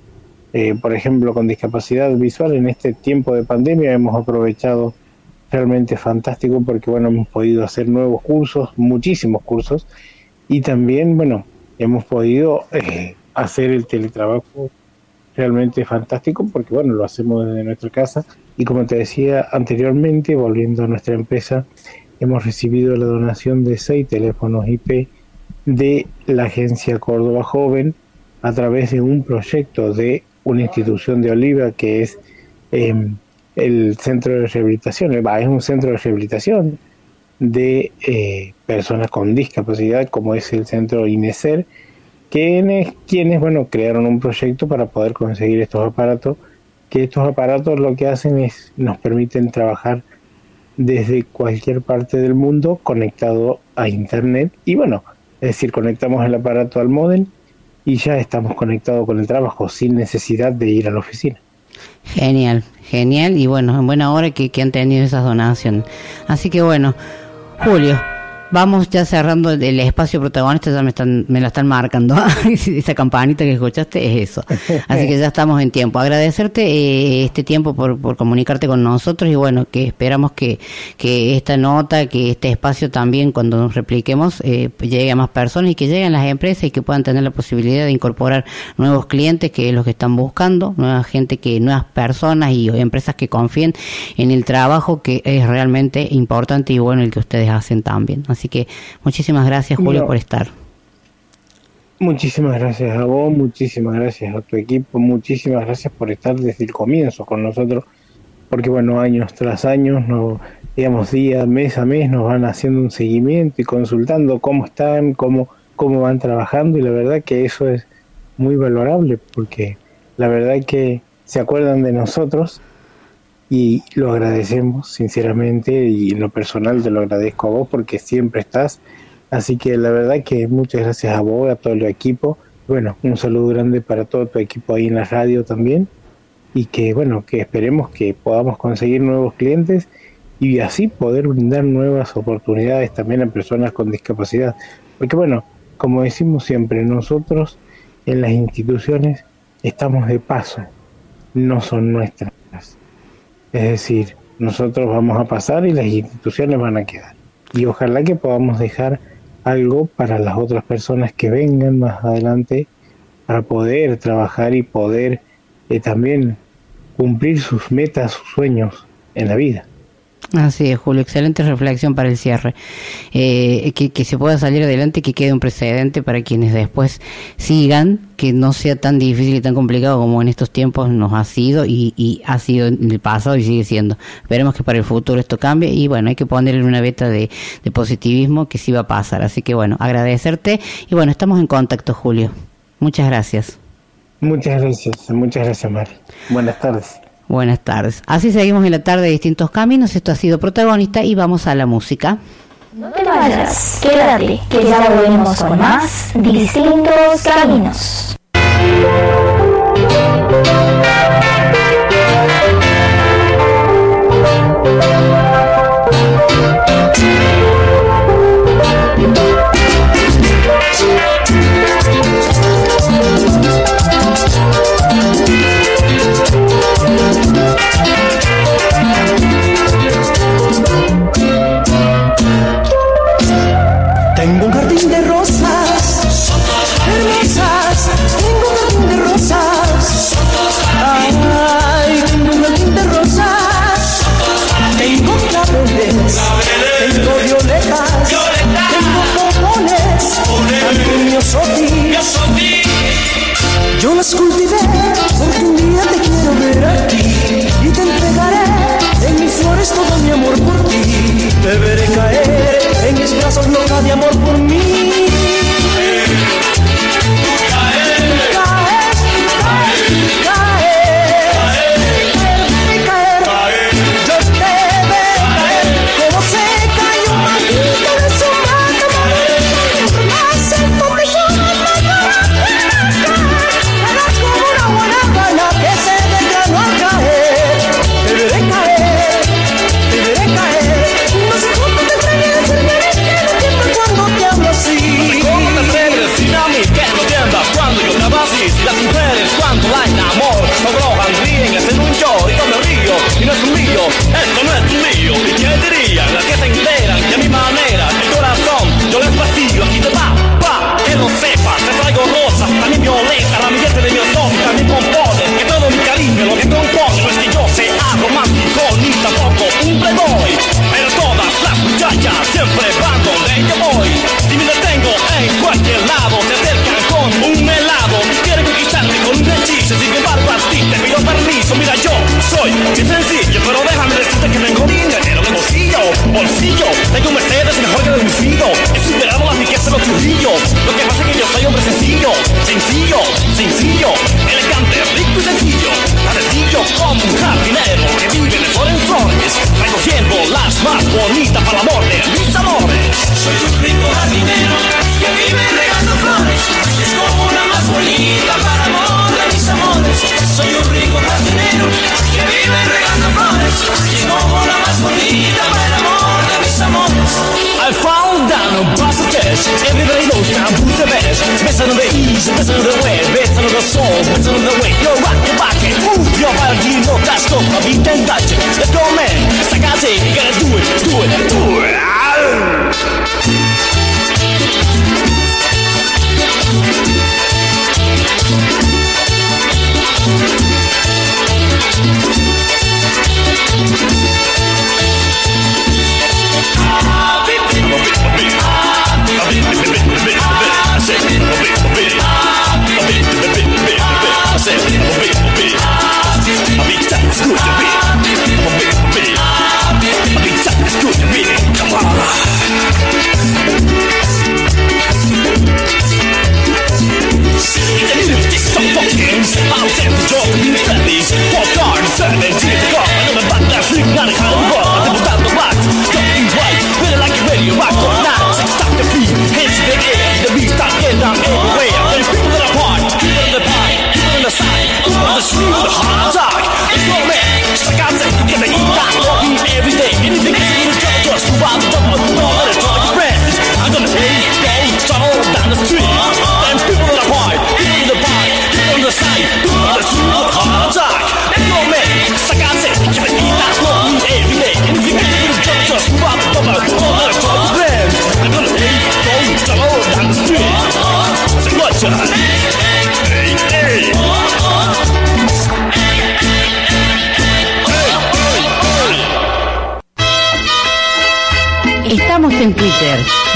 eh, por ejemplo, con discapacidad visual en este tiempo de pandemia hemos aprovechado realmente fantástico porque bueno hemos podido hacer nuevos cursos muchísimos cursos. Y también bueno hemos podido eh, hacer el teletrabajo realmente fantástico porque bueno lo hacemos desde nuestra casa. Y como te decía anteriormente volviendo a nuestra empresa hemos recibido la donación de seis teléfonos IP de la agencia Córdoba Joven a través de un proyecto de una institución de Oliva que es em, el centro de rehabilitación, eh, es un centro de rehabilitación de eh, personas con discapacidad, como es el centro INESER, quienes, quienes bueno, crearon un proyecto para poder conseguir estos aparatos, que estos aparatos lo que hacen es nos permiten trabajar desde cualquier parte del mundo conectado a internet y bueno, es decir, conectamos el aparato al modem y ya estamos conectados con el trabajo sin necesidad de ir a la oficina. Genial, genial y bueno, en buena hora que, que han tenido esas donaciones. Así que bueno, Julio, vamos ya cerrando el, espacio protagonista, ya me están, me la están marcando. Esa campanita que escuchaste es eso. Así que ya estamos en tiempo. Agradecerte eh, este tiempo por, por comunicarte con nosotros y bueno, que esperamos que, que esta nota, que este espacio también cuando nos repliquemos eh, llegue a más personas y que lleguen las empresas y que puedan tener la posibilidad de incorporar nuevos clientes que es lo que están buscando, nueva gente que, nuevas personas y empresas que confíen en el trabajo que es realmente importante y bueno el que ustedes hacen también. Que muchísimas gracias Julio No. por estar. Muchísimas gracias a vos, muchísimas gracias a tu equipo, muchísimas gracias por estar desde el comienzo con nosotros, porque bueno, años tras años, no, digamos día, mes a mes, nos van haciendo un seguimiento y consultando cómo están, cómo, cómo van trabajando y la verdad que eso es muy valorable porque la verdad que se acuerdan de nosotros y lo agradecemos sinceramente y en lo personal te lo agradezco a vos porque siempre estás Así que la verdad que muchas gracias a vos, a todo el equipo. Bueno, un saludo grande para todo tu equipo ahí en la radio también. Y que bueno, que esperemos que podamos conseguir nuevos clientes y así poder brindar nuevas oportunidades también a personas con discapacidad. Porque bueno, como decimos siempre, nosotros en las instituciones estamos de paso, no son nuestras. Es decir, nosotros vamos a pasar y las instituciones van a quedar. Y ojalá que podamos dejar algo para las otras personas que vengan más adelante para poder trabajar y poder eh, también cumplir sus metas, sus sueños en la vida. Así es, Julio, excelente reflexión para el cierre. Eh, que, que se pueda salir adelante, que quede un precedente para quienes después sigan, que no sea tan difícil y tan complicado como en estos tiempos nos ha sido y, y ha sido en el pasado y sigue siendo. Esperemos que para el futuro esto cambie y bueno, hay que ponerle una beta de, de positivismo que sí va a pasar. Así que bueno, agradecerte y bueno, estamos en contacto, Julio. Muchas gracias. Muchas gracias, muchas gracias, Mari. Buenas tardes. Buenas tardes. Así seguimos en la tarde de distintos caminos. Esto ha sido protagonista y vamos a la música. No te vayas, quédate, que ya volvemos con más distintos caminos. esclavo, te acercan con un helado. Quieren conquistarte con un hechizo, sin embargo a ti te pido permiso. Mira, yo soy bien sencillo, pero déjame decirte que tengo dinero de bolsillo, bolsillo. Tengo un Mercedes mejor que deducido. He superado la riqueza de los churrillos. Lo que pasa es que yo soy hombre sencillo, sencillo, sencillo, elegante, rico y sencillo. Sencillo como un jardinero que vive de flor en flores, recogiendo las más bonitas para el amor de mis amores. Soy un rico jardinero que vive regando flores. Es como la más bonita para amor de mis amores. Soy un rico jardinero que vive regando flores. Es como la más bonita para amor de mis amores. I found down a bus cash. Everybody knows now who's the best. Best on the east, best on the west, best on the soul, best on the way. Yo, rock your and move your body. No, that's not a beat and touch. Let's go, man. Sagate,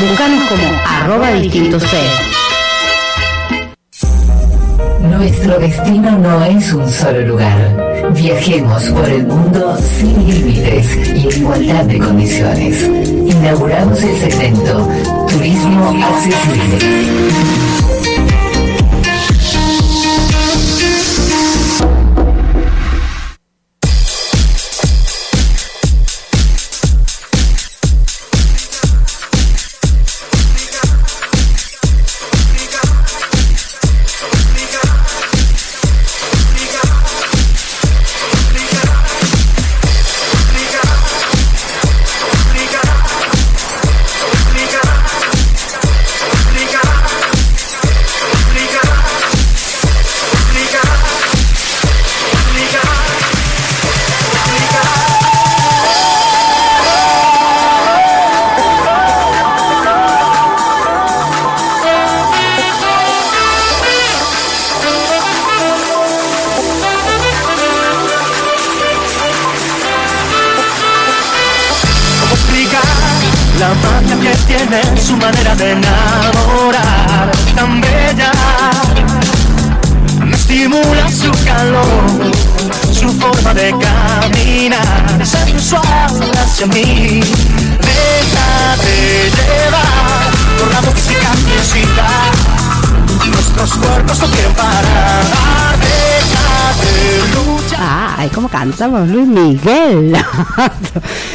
Búscanos como arroba distinto C. Nuestro destino no es un solo lugar. Viajemos por el mundo sin límites y en igualdad de condiciones. Inauguramos el segmento Turismo Accesible.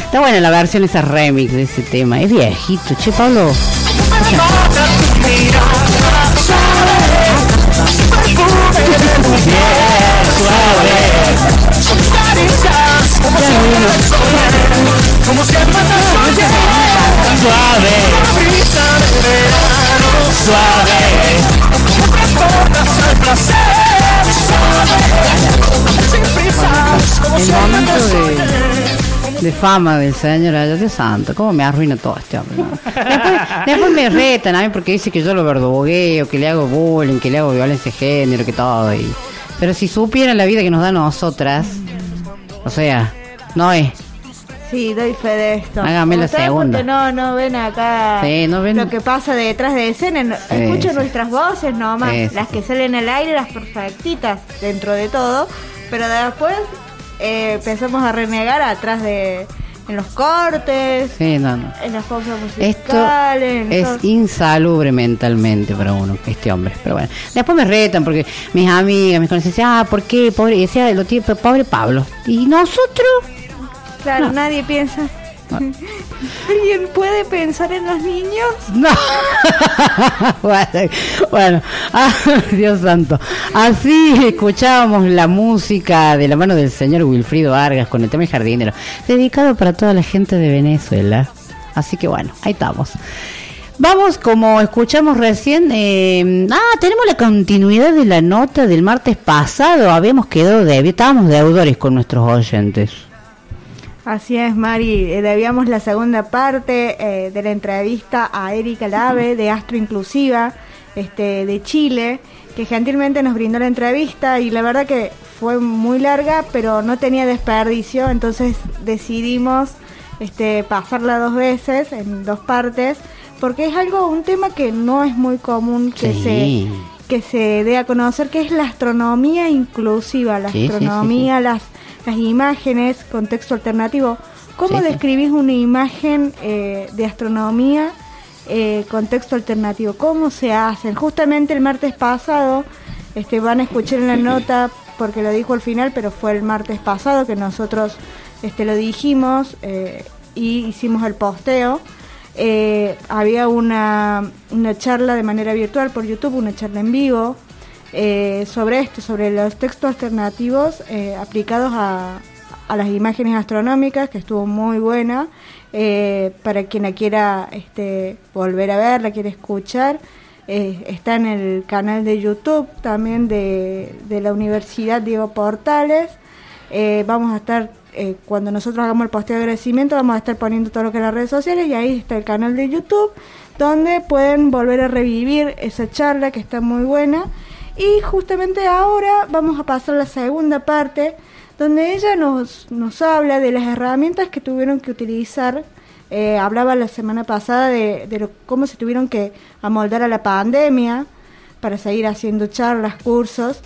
Está buena la versión, esa remix de ese tema. Es viejito, che, Pablo. Como soñé Suave Suave El momento de, de fama del señor Ay, Dios santo, cómo me arruina todo este hombre. ¿no? Después, después me retan a mí porque dice que yo lo verdugueo, que le hago bullying, que le hago violencia de género, que todo. Y... Pero si supieran la vida que nos da a nosotras, o sea, no es. Sí, doy fe de esto. Hágame la segunda. No, no ven acá Sí, no ven- lo que pasa detrás de escena. Sí, nuestras voces nomás, las que salen al aire, las perfectitas dentro de todo. Pero después eh, empezamos a renegar atrás de, en los cortes, Sí, no, no. en las pausas Esto musicales. en es todo. insalubre mentalmente para uno, este hombre. Pero bueno, después me retan porque mis amigas, mis conocidas, ah, ¿por qué? Pobre, y decía, lo tiene, pobre Pablo. ¿Y nosotros? Claro, nadie piensa. ¿Alguien puede pensar en los niños? No. bueno, ah, Dios santo. Así escuchábamos la música de la mano del señor Wilfrido Vargas con el tema El jardinero, dedicado para toda la gente de Venezuela. Así que bueno, ahí estamos. Vamos, como escuchamos recién, eh, ah, tenemos la continuidad de la nota del martes pasado. Habíamos quedado de, estábamos deudores con nuestros oyentes. Así es, Mari. Eh, debíamos la segunda parte eh, de la entrevista a Erika Lave de Astro Inclusiva este, de Chile, que gentilmente nos brindó la entrevista y la verdad que fue muy larga, pero no tenía desperdicio, entonces decidimos este, pasarla dos veces, en dos partes, porque es algo, un tema que no es muy común que Sí. se que se dé a conocer, que es la astronomía inclusiva, la Sí, sí, sí, astronomía, las las imágenes, contexto alternativo. ¿Cómo Sí, sí. describís una imagen eh, de astronomía, eh, contexto alternativo? ¿Cómo se hacen? Justamente el martes pasado, este, van a escuchar en la nota, porque lo dijo al final, pero fue el martes pasado que nosotros este, lo dijimos eh, y hicimos el posteo. Eh, había una, una charla de manera virtual por YouTube, una charla en vivo, eh, sobre esto, sobre los textos alternativos eh, aplicados a, a las imágenes astronómicas, que estuvo muy buena. Eh, para quien la quiera este, volver a ver, la quiere escuchar, está en el canal de YouTube también de, de la Universidad Diego Portales. Vamos a estar, cuando nosotros hagamos el posteo de agradecimiento, vamos a estar poniendo todo lo que es las redes sociales y ahí está el canal de YouTube, donde pueden volver a revivir esa charla que está muy buena. Y justamente ahora vamos a pasar a la segunda parte, donde ella nos, nos habla de las herramientas que tuvieron que utilizar. Eh, hablaba la semana pasada de, lo- cómo se tuvieron que amoldar a la pandemia para seguir haciendo charlas, cursos.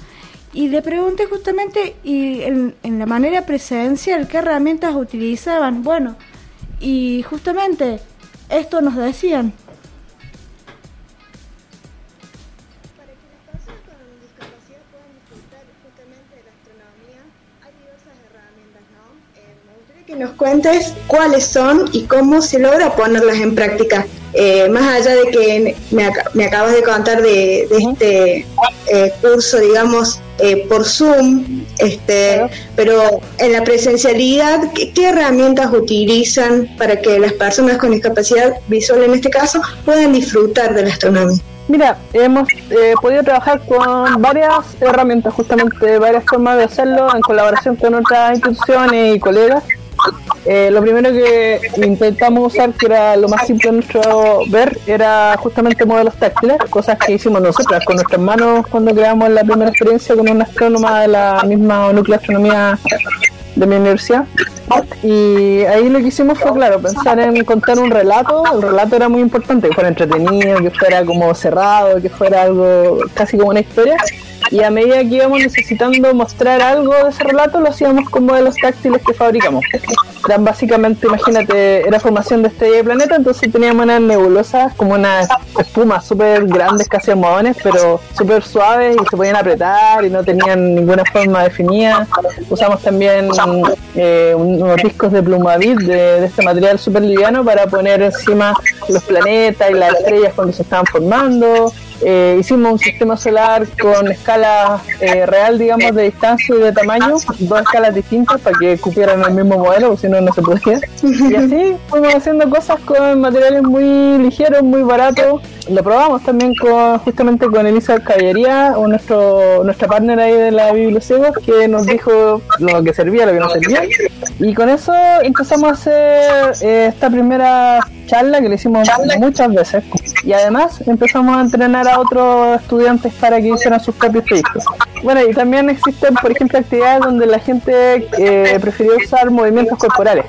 Y le pregunté justamente, y en, en la manera presencial, ¿qué herramientas utilizaban? Bueno, y justamente esto nos decían. Que nos cuentes cuáles son y cómo se logra ponerlas en práctica. Eh, más allá de que me, ac- me acabas de contar de, de este eh, curso, digamos, eh, por Zoom, este, pero en la presencialidad, ¿qué, qué herramientas utilizan para que las personas con discapacidad visual, en este caso, puedan disfrutar de la astronomía? Mira, hemos eh, podido trabajar con varias herramientas, justamente varias formas de hacerlo en colaboración con otras instituciones y colegas. Eh, lo primero que intentamos usar, que era lo más simple de nuestro ver, era justamente modelos táctiles, cosas que hicimos nosotras con nuestras manos cuando creamos la primera experiencia con una astrónoma de la misma núcleo de astronomía de mi universidad. Y ahí lo que hicimos fue, claro, pensar en contar un relato. El relato era muy importante, que fuera entretenido, que fuera como cerrado, que fuera algo casi como una historia. Y a medida que íbamos necesitando mostrar algo de ese relato, lo hacíamos con modelos táctiles que fabricamos. Eran básicamente, imagínate, era formación de estrella y planeta, entonces teníamos unas nebulosas, como unas espumas súper grandes, casi almohadones, pero súper suaves y se podían apretar y no tenían ninguna forma definida. Usamos también eh, unos discos de plumavit de, de este material súper liviano para poner encima los planetas y las estrellas cuando se estaban formando. Eh, hicimos un sistema solar con escala eh, real, digamos, de distancia y de tamaño, dos escalas distintas para que cupieran el mismo modelo, porque si no, no se podía. Y así fuimos haciendo cosas con materiales muy ligeros, muy baratos. Lo probamos también con justamente con Elisa Caballería, nuestro, nuestra partner ahí de la Bibliocegos, que nos dijo lo que servía, lo que no servía. Y con eso empezamos a hacer eh, esta primera charla que le hicimos muchas veces. Y además empezamos a entrenar a otros estudiantes para que hicieran sus propios proyectos. Bueno, y también existen, por ejemplo, actividades donde la gente eh, prefirió usar movimientos corporales.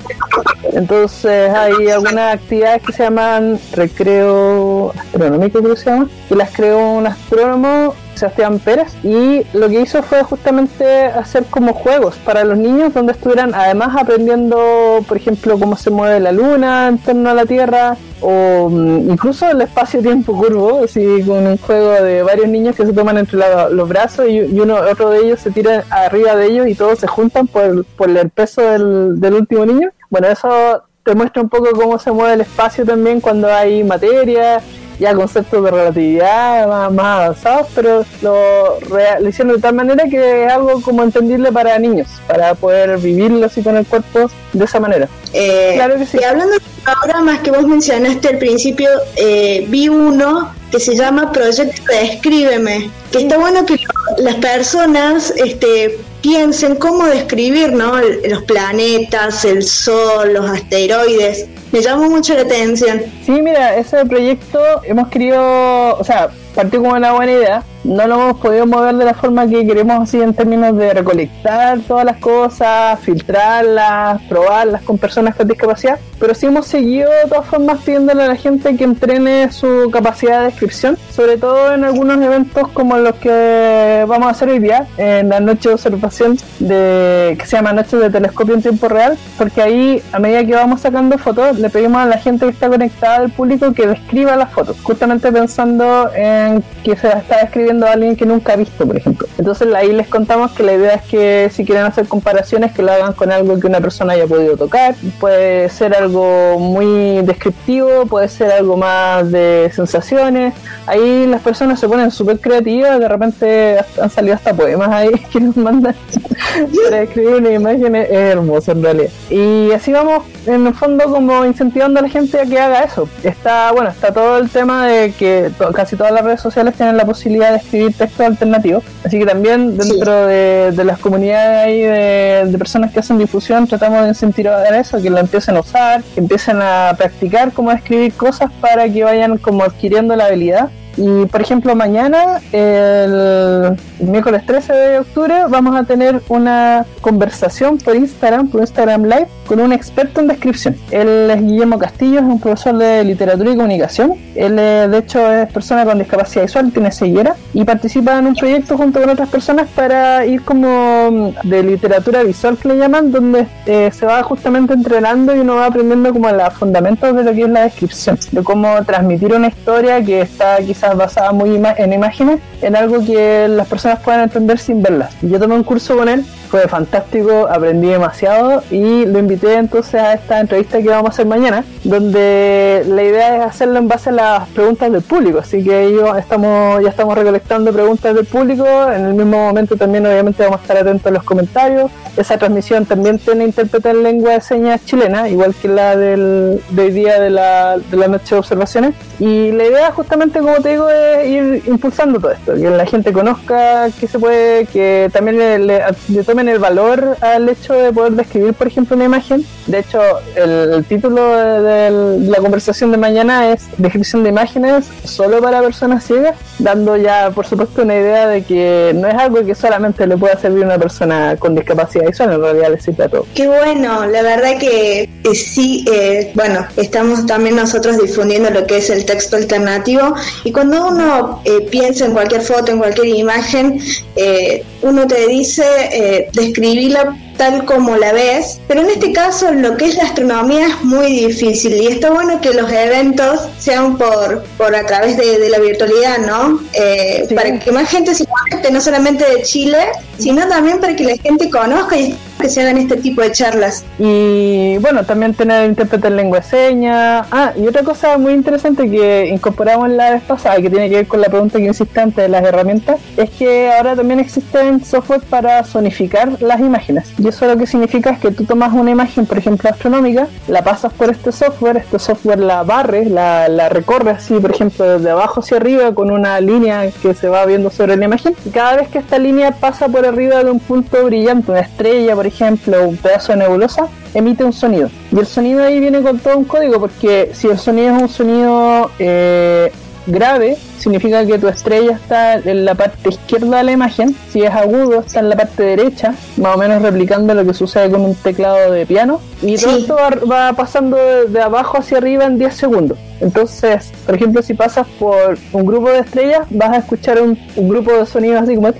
Entonces hay algunas actividades que se llaman recreo astronómico, creo que se llama, que las creó un astrónomo Sebastián Pérez, y lo que hizo fue justamente hacer como juegos para los niños donde estuvieran además aprendiendo, por ejemplo, cómo se mueve la luna en torno a la Tierra, o mm, incluso el espacio-tiempo curvo, así con un juego de varios niños que se toman entre los brazos y, y uno otro de ellos se tira arriba de ellos y todos se juntan por, por el peso del, del último niño. Bueno, eso te muestra un poco cómo se mueve el espacio también cuando hay materia, ya conceptos de relatividad más, más avanzados, pero lo, lo hicieron de tal manera que es algo como entendible para niños, para poder vivirlo así con el cuerpo de esa manera. Eh, Claro que sí. Y hablando de programas que vos mencionaste al principio, eh, vi uno que se llama Proyecto Descríbeme, que está bueno que las personas este, piensen cómo describir ¿no? Los planetas, el sol, los asteroides. Me llamó mucho la atención. Sí, mira, ese proyecto hemos querido, o sea, partió como una buena idea. No lo hemos podido mover de la forma que queremos, así en términos de recolectar todas las cosas, filtrarlas, probarlas con personas con discapacidad. Pero sí hemos seguido de todas formas pidiéndole a la gente que entrene su capacidad de descripción, sobre todo en algunos eventos como los que vamos a hacer hoy día, en la noche de observación de que se llama Noche de Telescopio en tiempo real, porque ahí a medida que vamos sacando fotos le pedimos a la gente que está conectada al público que describa las fotos, justamente pensando en que se está describiendo a alguien que nunca ha visto, por ejemplo. Entonces ahí les contamos que la idea es que si quieren hacer comparaciones que lo hagan con algo que una persona haya podido tocar, puede ser algo muy descriptivo, puede ser algo más de sensaciones. Ahí las personas se ponen súper creativas, de repente han salido hasta poemas ahí que nos mandan para escribir una imagen es hermoso en realidad. Y así vamos en el fondo como incentivando a la gente a que haga eso. Está, bueno, está todo el tema de que to- casi todas las redes sociales tienen la posibilidad de escribir textos alternativos. Así que también dentro de, de las comunidades ahí de, de personas que hacen difusión tratamos de incentivar eso, que lo empiecen a usar, que empiecen a practicar cómo escribir cosas para que vayan como adquiriendo la habilidad. Y por ejemplo, mañana, el miércoles 13 de octubre, vamos a tener una conversación por Instagram, por Instagram Live, con un experto en descripción. Él es Guillermo Castillo, es un profesor de literatura y comunicación. Él, de hecho, es persona con discapacidad visual, tiene ceguera y participa en un proyecto junto con otras personas para ir como mm, de literatura visual que le llaman, donde eh, se va justamente entrenando y uno va aprendiendo como los fundamentos de lo que es la descripción, de cómo transmitir una historia que está quizás basada muy en imágenes, en algo que las personas puedan entender sin verlas. Yo tomé un curso con él, fue fantástico, aprendí demasiado y lo invité entonces a esta entrevista que vamos a hacer mañana, donde la idea es hacerlo en base a las preguntas del público, así que ellos estamos, ya estamos recolectando preguntas del público, en el mismo momento también obviamente vamos a estar atentos a los comentarios, esa transmisión también tiene intérprete en lengua de señas chilena, igual que la del, día de la, de la noche de observaciones, y la idea justamente como te digo es ir impulsando todo esto, que la gente conozca que se puede, que también le, le- le tomen el valor al hecho de poder describir por ejemplo una imagen, de hecho el, el título de, de la conversación de mañana es descripción de imágenes solo para personas ciegas, dando ya por supuesto una idea de que no es algo que solamente le pueda servir a una persona con discapacidad visual, en realidad le sirve a todo. Qué bueno, la verdad que eh, sí, eh, bueno, estamos también nosotros difundiendo lo que es el texto alternativo y cuando uno eh, piensa en cualquier foto, en cualquier imagen, eh, uno te dice eh, describirla tal como la ves, pero en este caso lo que es la astronomía es muy difícil y está bueno que los eventos sean por, por a través de, de la virtualidad, ¿no? Eh, Para que más gente se conecte, no solamente de Chile, sino también para que la gente conozca y que se hagan este tipo de charlas. Y bueno, también tener intérprete en lengua de señas. Ah, y otra cosa muy interesante que incorporamos la vez pasada, que tiene que ver con la pregunta que hiciste antes de las herramientas, es que ahora también existen software para sonificar las imágenes. Y eso lo que significa es que tú tomas una imagen, por ejemplo, astronómica, la pasas por este software, este software la barre, la, recorre así, por ejemplo, de abajo hacia arriba con una línea que se va viendo sobre la imagen. Y cada vez que esta línea pasa por arriba de un punto brillante, una estrella, por ejemplo, un pedazo de nebulosa, emite un sonido. Y el sonido ahí viene con todo un código, porque si el sonido es un sonido eh, grave, significa que tu estrella está en la parte izquierda de la imagen. Si es agudo, está en la parte derecha, más o menos replicando lo que sucede con un teclado de piano. Y todo esto va, va pasando de, de abajo hacia arriba en 10 segundos. Entonces, por ejemplo, si pasas por un grupo de estrellas, vas a escuchar un, un grupo de sonidos así como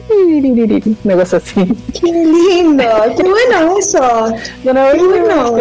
una cosa así. ¡Qué lindo! ¡Qué bueno eso! ¡Qué bueno!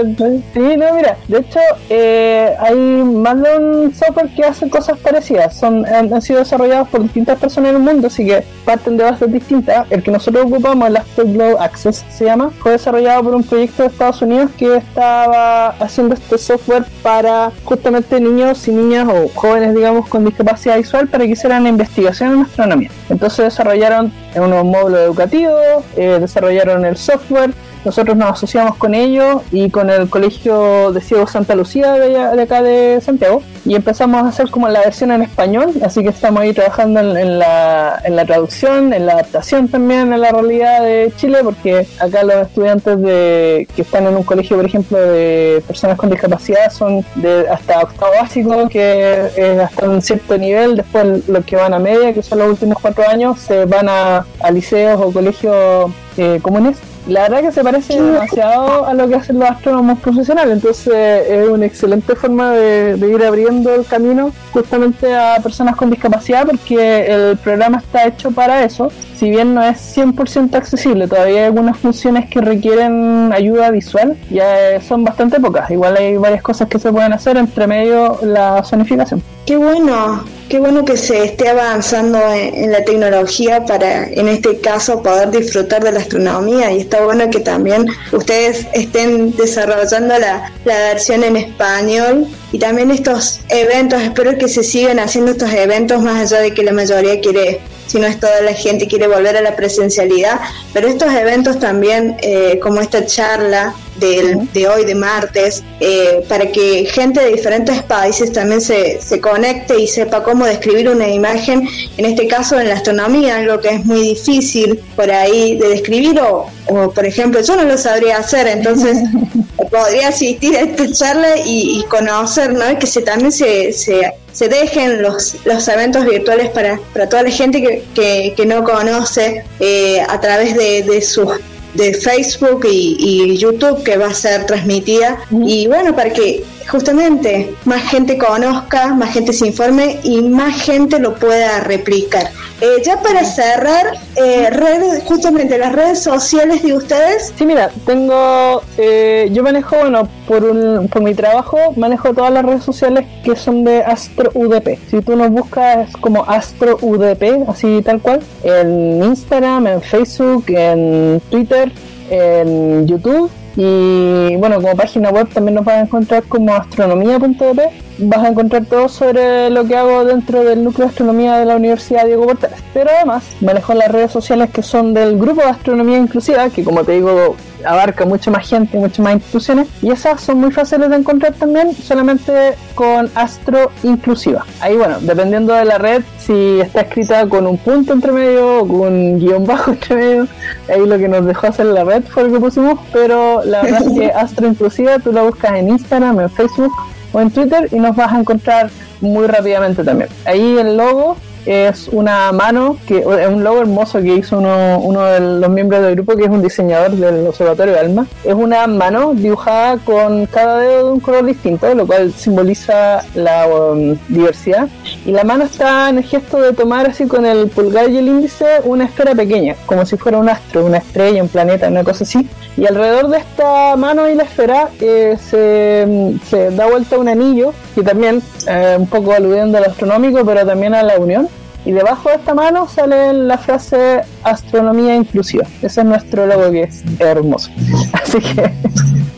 Sí, no, mira, de hecho, eh, hay más de un software que hace cosas parecidas. Son, han, han sido desarrollados por distintas personas en el mundo, así que parten de bases distintas. El que nosotros ocupamos, el Afterglow Access se llama, fue desarrollado por un proyecto de Estados Unidos que estaba haciendo este software para justamente niños y niñas o jóvenes, digamos, con discapacidad visual para que hicieran investigación en astronomía. Entonces desarrollaron unos módulos educativos, eh, desarrollaron el software, nosotros nos asociamos con ellos y con el Colegio de Ciegos Santa Lucía de, de acá de Santiago y empezamos a hacer como la versión en español, así que estamos ahí trabajando en, en la, en la traducción, en la adaptación también a la realidad de Chile, porque acá los estudiantes de, que están en un colegio, por ejemplo, de personas con discapacidad son de hasta octavo básico, que es hasta un cierto nivel, después los que van a media, que son los últimos cuatro años, se van a, a liceos o colegios eh, comunes. La verdad que se parece demasiado a lo que hacen los astrónomos profesionales, entonces es una excelente forma de, de ir abriendo el camino justamente a personas con discapacidad porque el programa está hecho para eso. Si bien no es 100% accesible, todavía hay algunas funciones que requieren ayuda visual, ya eh, son bastante pocas. Igual hay varias cosas que se pueden hacer, entre medio la zonificación. Qué bueno, qué bueno que se esté avanzando en, en la tecnología para, en este caso, poder disfrutar de la astronomía. Y está bueno que también ustedes estén desarrollando la, la versión en español y también estos eventos, espero que se sigan haciendo estos eventos más allá de que la mayoría quiere, si no es toda la gente quiere volver a la presencialidad, pero estos eventos también, eh, como esta charla del, de hoy, de martes, eh, para que gente de diferentes países también se, se conecte y sepa cómo describir una imagen, en este caso en la astronomía, algo que es muy difícil por ahí de describir o, o, por ejemplo, yo no lo sabría hacer, entonces podría asistir a esta charla y, y conocer, ¿no? Que se, también se, se, se dejen los, los eventos virtuales para, para toda la gente que, que, que no conoce eh, a través de, de sus de Facebook y, y YouTube que va a ser transmitida. Y bueno para que justamente más gente conozca, más gente se informe y más gente lo pueda replicar. Eh, ya para cerrar, eh, redes, justamente las redes sociales de ustedes. Sí, mira, tengo, eh, yo manejo, bueno, por, un, por mi trabajo, manejo todas las redes sociales que son de Astro UDP. Si tú nos buscas como Astro UDP, así tal cual, en Instagram, en Facebook, en Twitter, en YouTube. Y bueno, como página web también nos vas a encontrar como astronomía.op. Vas a encontrar todo sobre lo que hago dentro del núcleo de astronomía de la Universidad Diego Portales. Pero además manejo las redes sociales que son del grupo de astronomía inclusiva, que como te digo abarca mucha más gente, muchas más instituciones. Y esas son muy fáciles de encontrar también solamente con Astro Inclusiva. Ahí bueno, dependiendo de la red, si está escrita con un punto entre medio o con un guion bajo entre medio, ahí lo que nos dejó hacer la red fue lo que pusimos. Pero la verdad es que Astro Inclusiva tú la buscas en Instagram, en Facebook o en Twitter y nos vas a encontrar muy rápidamente también. Ahí el logo es una mano, que es un logo hermoso que hizo uno, uno de los miembros del grupo, que es un diseñador del Observatorio Alma. Es una mano dibujada con cada dedo de un color distinto, lo cual simboliza la um, diversidad. Y la mano está en el gesto de tomar así con el pulgar y el índice una esfera pequeña, como si fuera un astro, una estrella, un planeta, una cosa así. Y alrededor de esta mano y la esfera eh, se, se da vuelta un anillo, que también, eh, un poco aludiendo al astronómico, pero también a la unión. Y debajo de esta mano sale la frase astronomía inclusiva. Ese es nuestro logo que es hermoso. Así que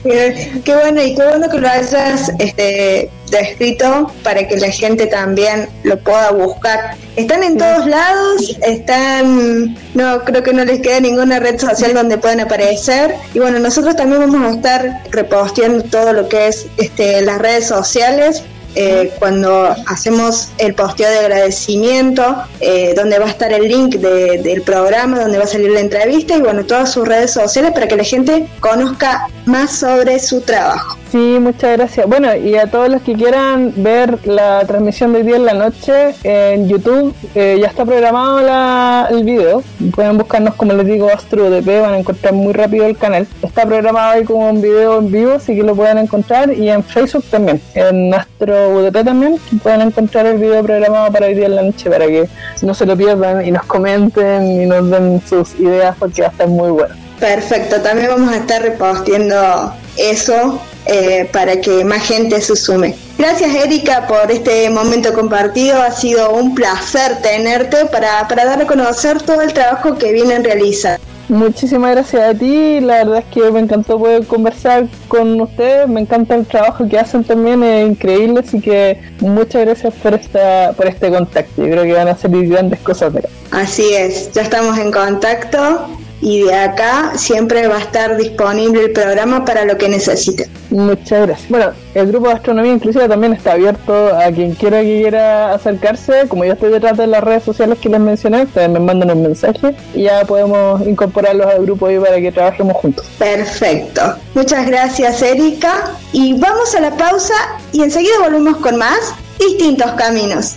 Qué, bueno y qué bueno que lo hayas este, descrito para que la gente también lo pueda buscar. Están en todos lados, están, no creo que no les queda ninguna red social donde puedan aparecer. Y bueno, nosotros también vamos a estar reposteando todo lo que es este, las redes sociales eh, cuando hacemos el posteo de agradecimiento, eh, donde va a estar el link de- del programa, donde va a salir la entrevista y bueno, todas sus redes sociales para que la gente conozca más sobre su trabajo. Sí, muchas gracias. Bueno, y a todos los que quieran ver la transmisión de hoy día en la noche en YouTube, eh, ya está programado la- el video. Pueden buscarnos, como les digo, Astro UDP, van a encontrar muy rápido el canal. Está programado ahí como un video en vivo, así que lo pueden encontrar. Y en Facebook también, en Astro UDP también, pueden encontrar el video programado para hoy día en la noche para que no se lo pierdan y nos comenten y nos den sus ideas porque va a estar muy bueno. Perfecto, también vamos a estar reposteando eso eh, para que más gente se sume. Gracias Erika por este momento compartido, ha sido un placer tenerte para, para dar a conocer todo el trabajo que vienen realizando. Muchísimas gracias a ti, la verdad es que me encantó poder conversar con ustedes, me encanta el trabajo que hacen también, es increíble, así que muchas gracias por esta por este contacto, yo creo que van a salir grandes cosas de acá. Así es, ya estamos en contacto y de acá siempre va a estar disponible el programa para lo que necesiten. Muchas gracias. Bueno, el grupo de astronomía inclusiva también está abierto a quien quiera que quiera acercarse. Como yo estoy detrás de las redes sociales que les mencioné, ustedes me mandan un mensaje y ya podemos incorporarlos al grupo ahí para que trabajemos juntos. Perfecto. Muchas gracias Erika y vamos a la pausa y enseguida volvemos con más distintos caminos.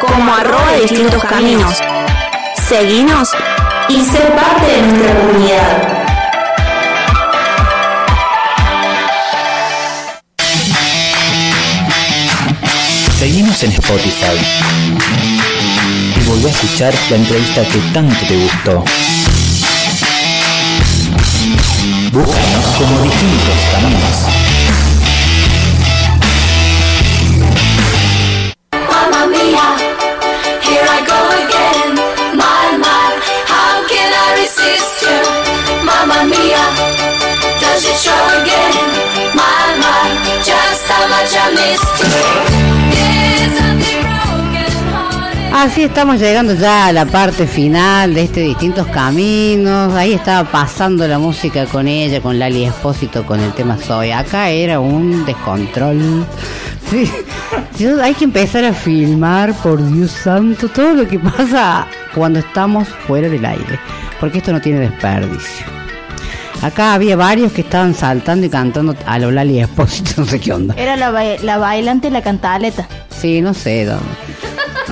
Como arroba distintos caminos. Seguinos y sé parte de nuestra comunidad. Seguimos en Spotify. Y volví a escuchar la entrevista que tanto te gustó. Búscanos como distintos caminos. Así estamos llegando ya a la parte final de este Distintos Caminos. Ahí estaba pasando la música con ella, con Lali Espósito, con el tema Soy. Acá era un descontrol. Sí. Yo- hay que empezar a filmar, por Dios santo, todo lo que pasa cuando estamos fuera del aire. Porque esto no tiene desperdicio. Acá había varios que estaban saltando y cantando a lo Lali Espósito, no sé qué onda. Era la, ba- la bailante y la cantaleta. Sí, no sé. no.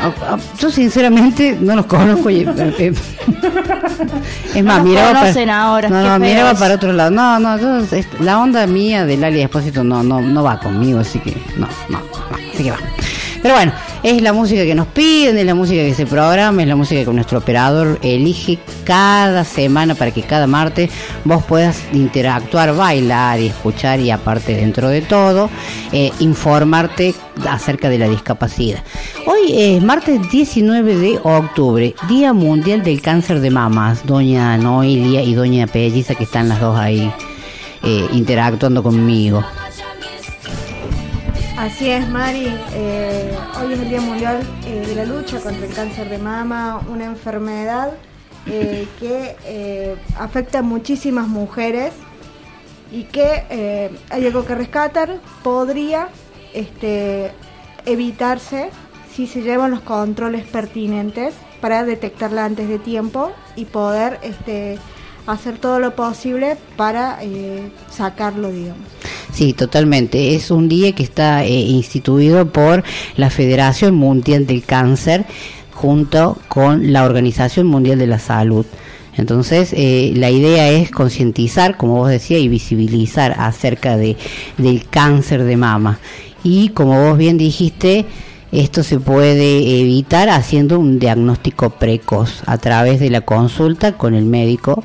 Ah, ah, Yo sinceramente no los conozco. y- eh, eh, es más, miraba para, ahora, no, no, miraba para otro lado. No, no, yo- es- la onda mía de Lali Espósito no, no, no va conmigo, así que no, no, no, así que va. Pero bueno, es la música que nos piden, es la música que se programa, es la música que nuestro operador elige cada semana para que cada martes vos puedas interactuar, bailar y escuchar y aparte dentro de todo, eh, informarte acerca de la discapacidad. Hoy es martes 19 de octubre, Día Mundial del Cáncer de Mamas, doña Noelia y doña Pelliza que están las dos ahí eh, interactuando conmigo. Así es, Mari. Eh, hoy es el Día Mundial eh, de la Lucha contra el Cáncer de Mama, una enfermedad eh, que afecta a muchísimas mujeres y que hay algo que rescatar. Podría este, evitarse si se llevan los controles pertinentes para detectarla antes de tiempo y poder este, hacer todo lo posible para sacarlo, digamos. Sí, totalmente. Es un día que está eh, instituido por la Federación Mundial del Cáncer junto con la Organización Mundial de la Salud. Entonces, eh, la idea es concientizar, como vos decías, y visibilizar acerca de, del cáncer de mama. Y como vos bien dijiste, esto se puede evitar haciendo un diagnóstico precoz a través de la consulta con el médico,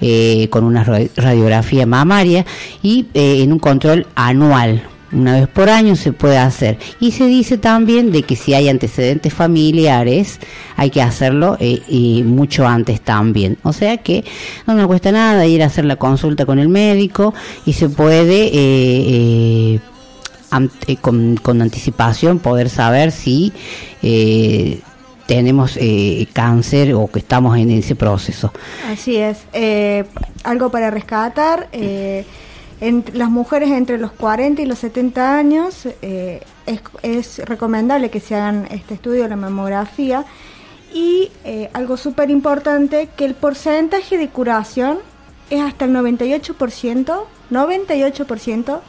eh, con una ra- radiografía mamaria y eh, en un control anual. Una vez por año se puede hacer. Y se dice también de que si hay antecedentes familiares, hay que hacerlo eh, y mucho antes también. O sea que no nos cuesta nada ir a hacer la consulta con el médico y se puede eh, an- eh, con, con anticipación poder saber si eh, tenemos eh, cáncer o que estamos en ese proceso. Así es. Eh, algo para rescatar. eh, en las mujeres entre los 40 y los 70 años es, recomendable que se hagan este estudio la mamografía y algo súper importante que el porcentaje de curación es hasta el 98%, 98%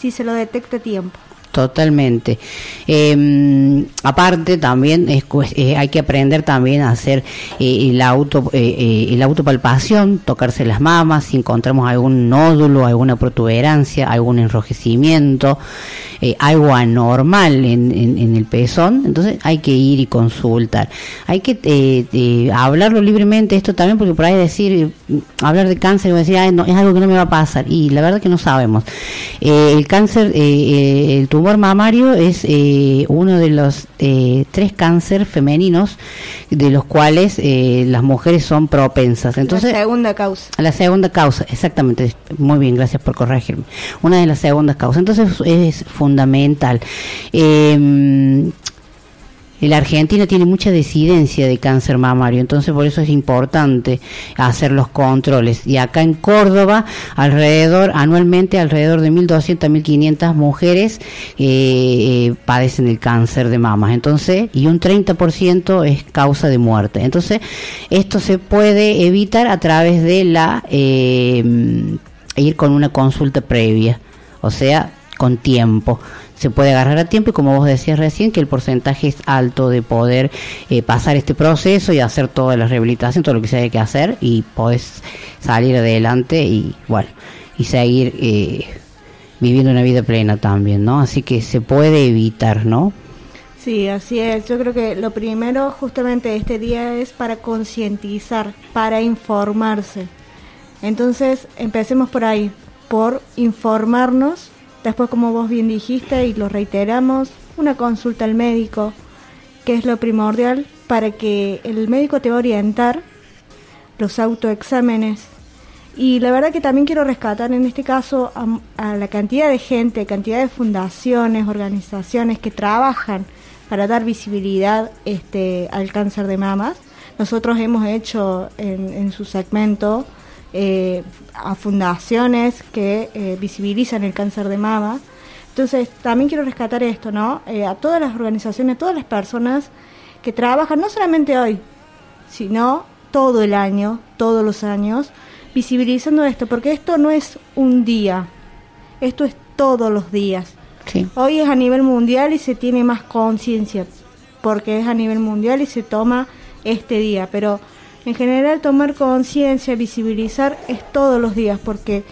si se lo detecta a tiempo. Totalmente. Eh, aparte también es, eh, hay que aprender también a hacer eh, el auto eh, eh, la autopalpación, tocarse las mamas, si encontramos algún nódulo, alguna protuberancia, algún enrojecimiento, algo anormal en, en- el pezón, entonces hay que ir y consultar. Hay que hablarlo libremente esto también porque por ahí decir eh, hablar de cáncer y decir "Ay, no, es algo que no me va a pasar y la verdad que no sabemos. El cáncer, el tumor mamario es eh, uno de los eh, tres cáncer femeninos de los cuales eh, las mujeres son propensas. Entonces, la segunda causa. la segunda causa, exactamente, muy bien, gracias por corregirme. Una de las segundas causas, entonces es fundamental. La Argentina tiene mucha decidencia de cáncer mamario, entonces por eso es importante hacer los controles. Y acá en Córdoba, alrededor, anualmente, alrededor de 1.200 a 1.500 mujeres eh, eh, padecen el cáncer de mamas. Entonces, y un 30% es causa de muerte. Entonces, esto se puede evitar a través de la eh, ir con una consulta previa, o sea, con tiempo se puede agarrar a tiempo y como vos decías recién que el porcentaje es alto de poder eh, pasar este proceso y hacer toda la rehabilitación, todo lo que se haya que hacer y podés salir adelante y bueno, y seguir eh, viviendo una vida plena también, ¿no? Así que se puede evitar, ¿no? Sí, así es. Yo creo que lo primero justamente este día es para concientizar, para informarse. Entonces, empecemos por ahí, por informarnos Después, como vos bien dijiste y lo reiteramos, una consulta al médico, que es lo primordial para que el médico te va a orientar los autoexámenes. Y la verdad que también quiero rescatar en este caso a, la cantidad de gente, cantidad de fundaciones, organizaciones que trabajan para dar visibilidad este, al cáncer de mamas. Nosotros hemos hecho en, en su segmento eh, a fundaciones que eh, visibilizan el cáncer de mama. Entonces, también quiero rescatar esto, ¿no? Eh, a todas las organizaciones, a todas las personas que trabajan, no solamente hoy, sino todo el año, todos los años, visibilizando esto, porque esto no es un día, esto es todos los días. Hoy es a nivel mundial y se tiene más conciencia, porque es a nivel mundial y se toma este día, pero en general tomar conciencia, visibilizar es todos los días porque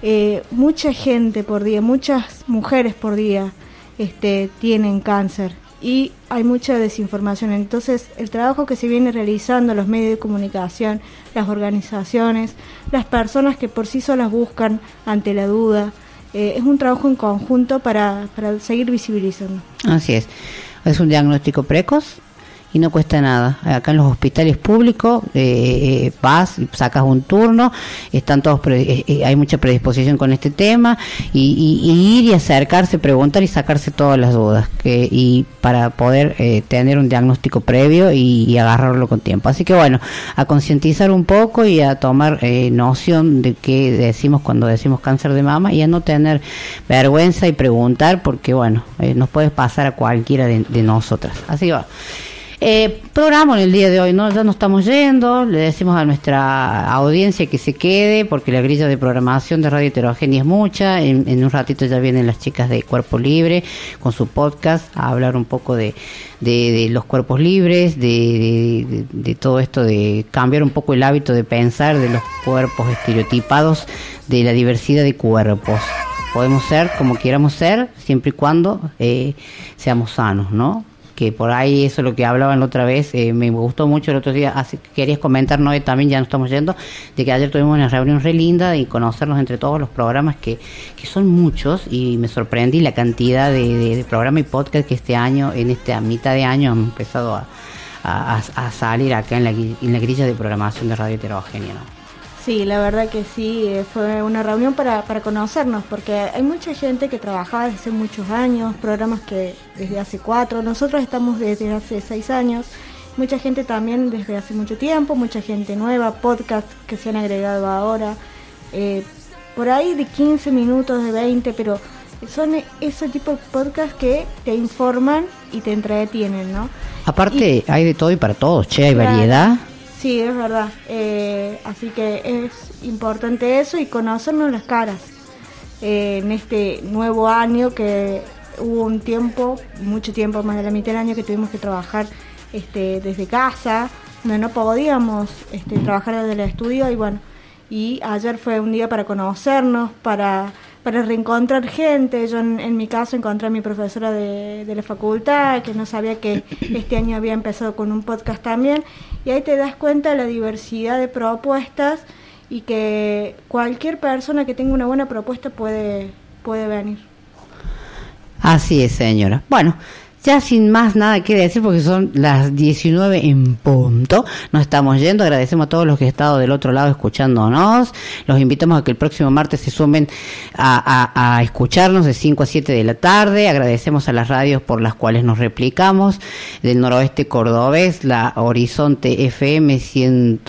eh, mucha gente por día, muchas mujeres por día este, tienen cáncer y hay mucha desinformación. Entonces el trabajo que se viene realizando los medios de comunicación, las organizaciones, las personas que por sí solas buscan ante la duda, eh, es un trabajo en conjunto para, para seguir visibilizando. Así es. Es un diagnóstico precoz y no cuesta nada. Acá en los hospitales públicos eh, eh vas, sacas un turno, están todos eh, eh, hay mucha predisposición con este tema y, ir y acercarse, preguntar y sacarse todas las dudas que, y para poder tener un diagnóstico previo y, agarrarlo con tiempo. Así que bueno, a concientizar un poco y a tomar noción de qué decimos cuando decimos cáncer de mama y a no tener vergüenza y preguntar porque bueno, nos puede pasar a cualquiera de, de nosotras. Así que eh, programa en el día de hoy, ¿no? Ya nos estamos yendo, le decimos a nuestra audiencia que se quede, porque la grilla de programación de Radio Heterogénea es mucha. En, un ratito ya vienen las chicas de Cuerpo Libre con su podcast a hablar un poco de, los cuerpos libres, de, de, todo esto de cambiar un poco el hábito de pensar de los cuerpos estereotipados, de la diversidad de cuerpos podemos ser como quieramos ser, siempre y cuando eh, seamos sanos, ¿no? Que por ahí eso es lo que hablaban la otra vez, eh, me gustó mucho el otro día, así que querías comentar, ¿no? también ya nos estamos yendo, de que ayer tuvimos una reunión re linda y conocernos entre todos los programas que, que son muchos y me sorprendí la cantidad de, programas y podcast que este año, en esta mitad de año han empezado a, a, salir acá en la, en la grilla de programación de Radio Heterogénea. Sí, la verdad que sí, eh, fue una reunión para, para conocernos, porque hay mucha gente que trabajaba desde hace muchos años, programas que desde hace cuatro, nosotros estamos desde hace seis años, mucha gente también desde hace mucho tiempo, mucha gente nueva, podcasts que se han agregado ahora, eh, por ahí de 15 minutos, de 20, pero son ese tipo de podcasts que te informan y te entretienen, ¿no? Aparte, hay de todo y para todos, che, hay variedad. Sí, es verdad. Eh, así que es importante eso y conocernos las caras. Eh, en este nuevo año que hubo un tiempo, mucho tiempo, más de la mitad del año que tuvimos que trabajar este, desde casa, donde no podíamos este, trabajar desde el estudio y bueno, y ayer fue un día para conocernos, para para reencontrar gente. Yo en, mi caso encontré a mi profesora de, de, la facultad, que no sabía que este año había empezado con un podcast también, y ahí te das cuenta de la diversidad de propuestas y que cualquier persona que tenga una buena propuesta puede, puede venir. Así es, señora. Bueno, Ya sin más nada que decir porque son las 19 en punto. Nos estamos yendo. Agradecemos a todos los que han estado del otro lado escuchándonos. Los invitamos a que el próximo martes se sumen a, escucharnos de 5 a 7 de la tarde. Agradecemos a las radios por las cuales nos replicamos. Del noroeste cordobés, la Horizonte FM 100,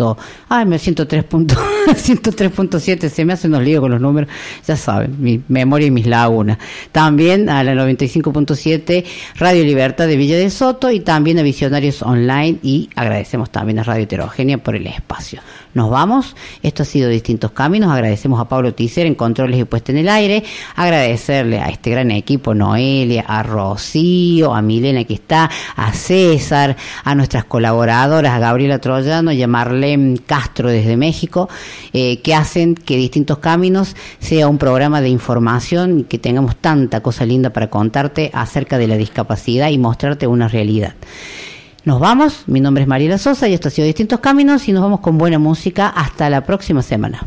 ay, me 103 punto- 103.7. Se me hacen unos líos con los números. Ya saben, mi memoria y mis lagunas. También a la 95.7 Radio Libertad de Villa de Soto y también a Visionarios Online y agradecemos también a Radio Heterogénea por el espacio. Nos vamos, esto ha sido Distintos Caminos, agradecemos a Pablo Ticer en controles y puesta en el aire, agradecerle a este gran equipo, Noelia, a Rocío, a Milena que está, a César, a nuestras colaboradoras, a Gabriela Troyano y a Marlene Castro desde México, eh, que hacen que Distintos Caminos sea un programa de información y que tengamos tanta cosa linda para contarte acerca de la discapacidad y mostrarte una realidad. Nos vamos, mi nombre es Mariela Sosa y esto ha sido Distintos Caminos y nos vamos con buena música hasta la próxima semana.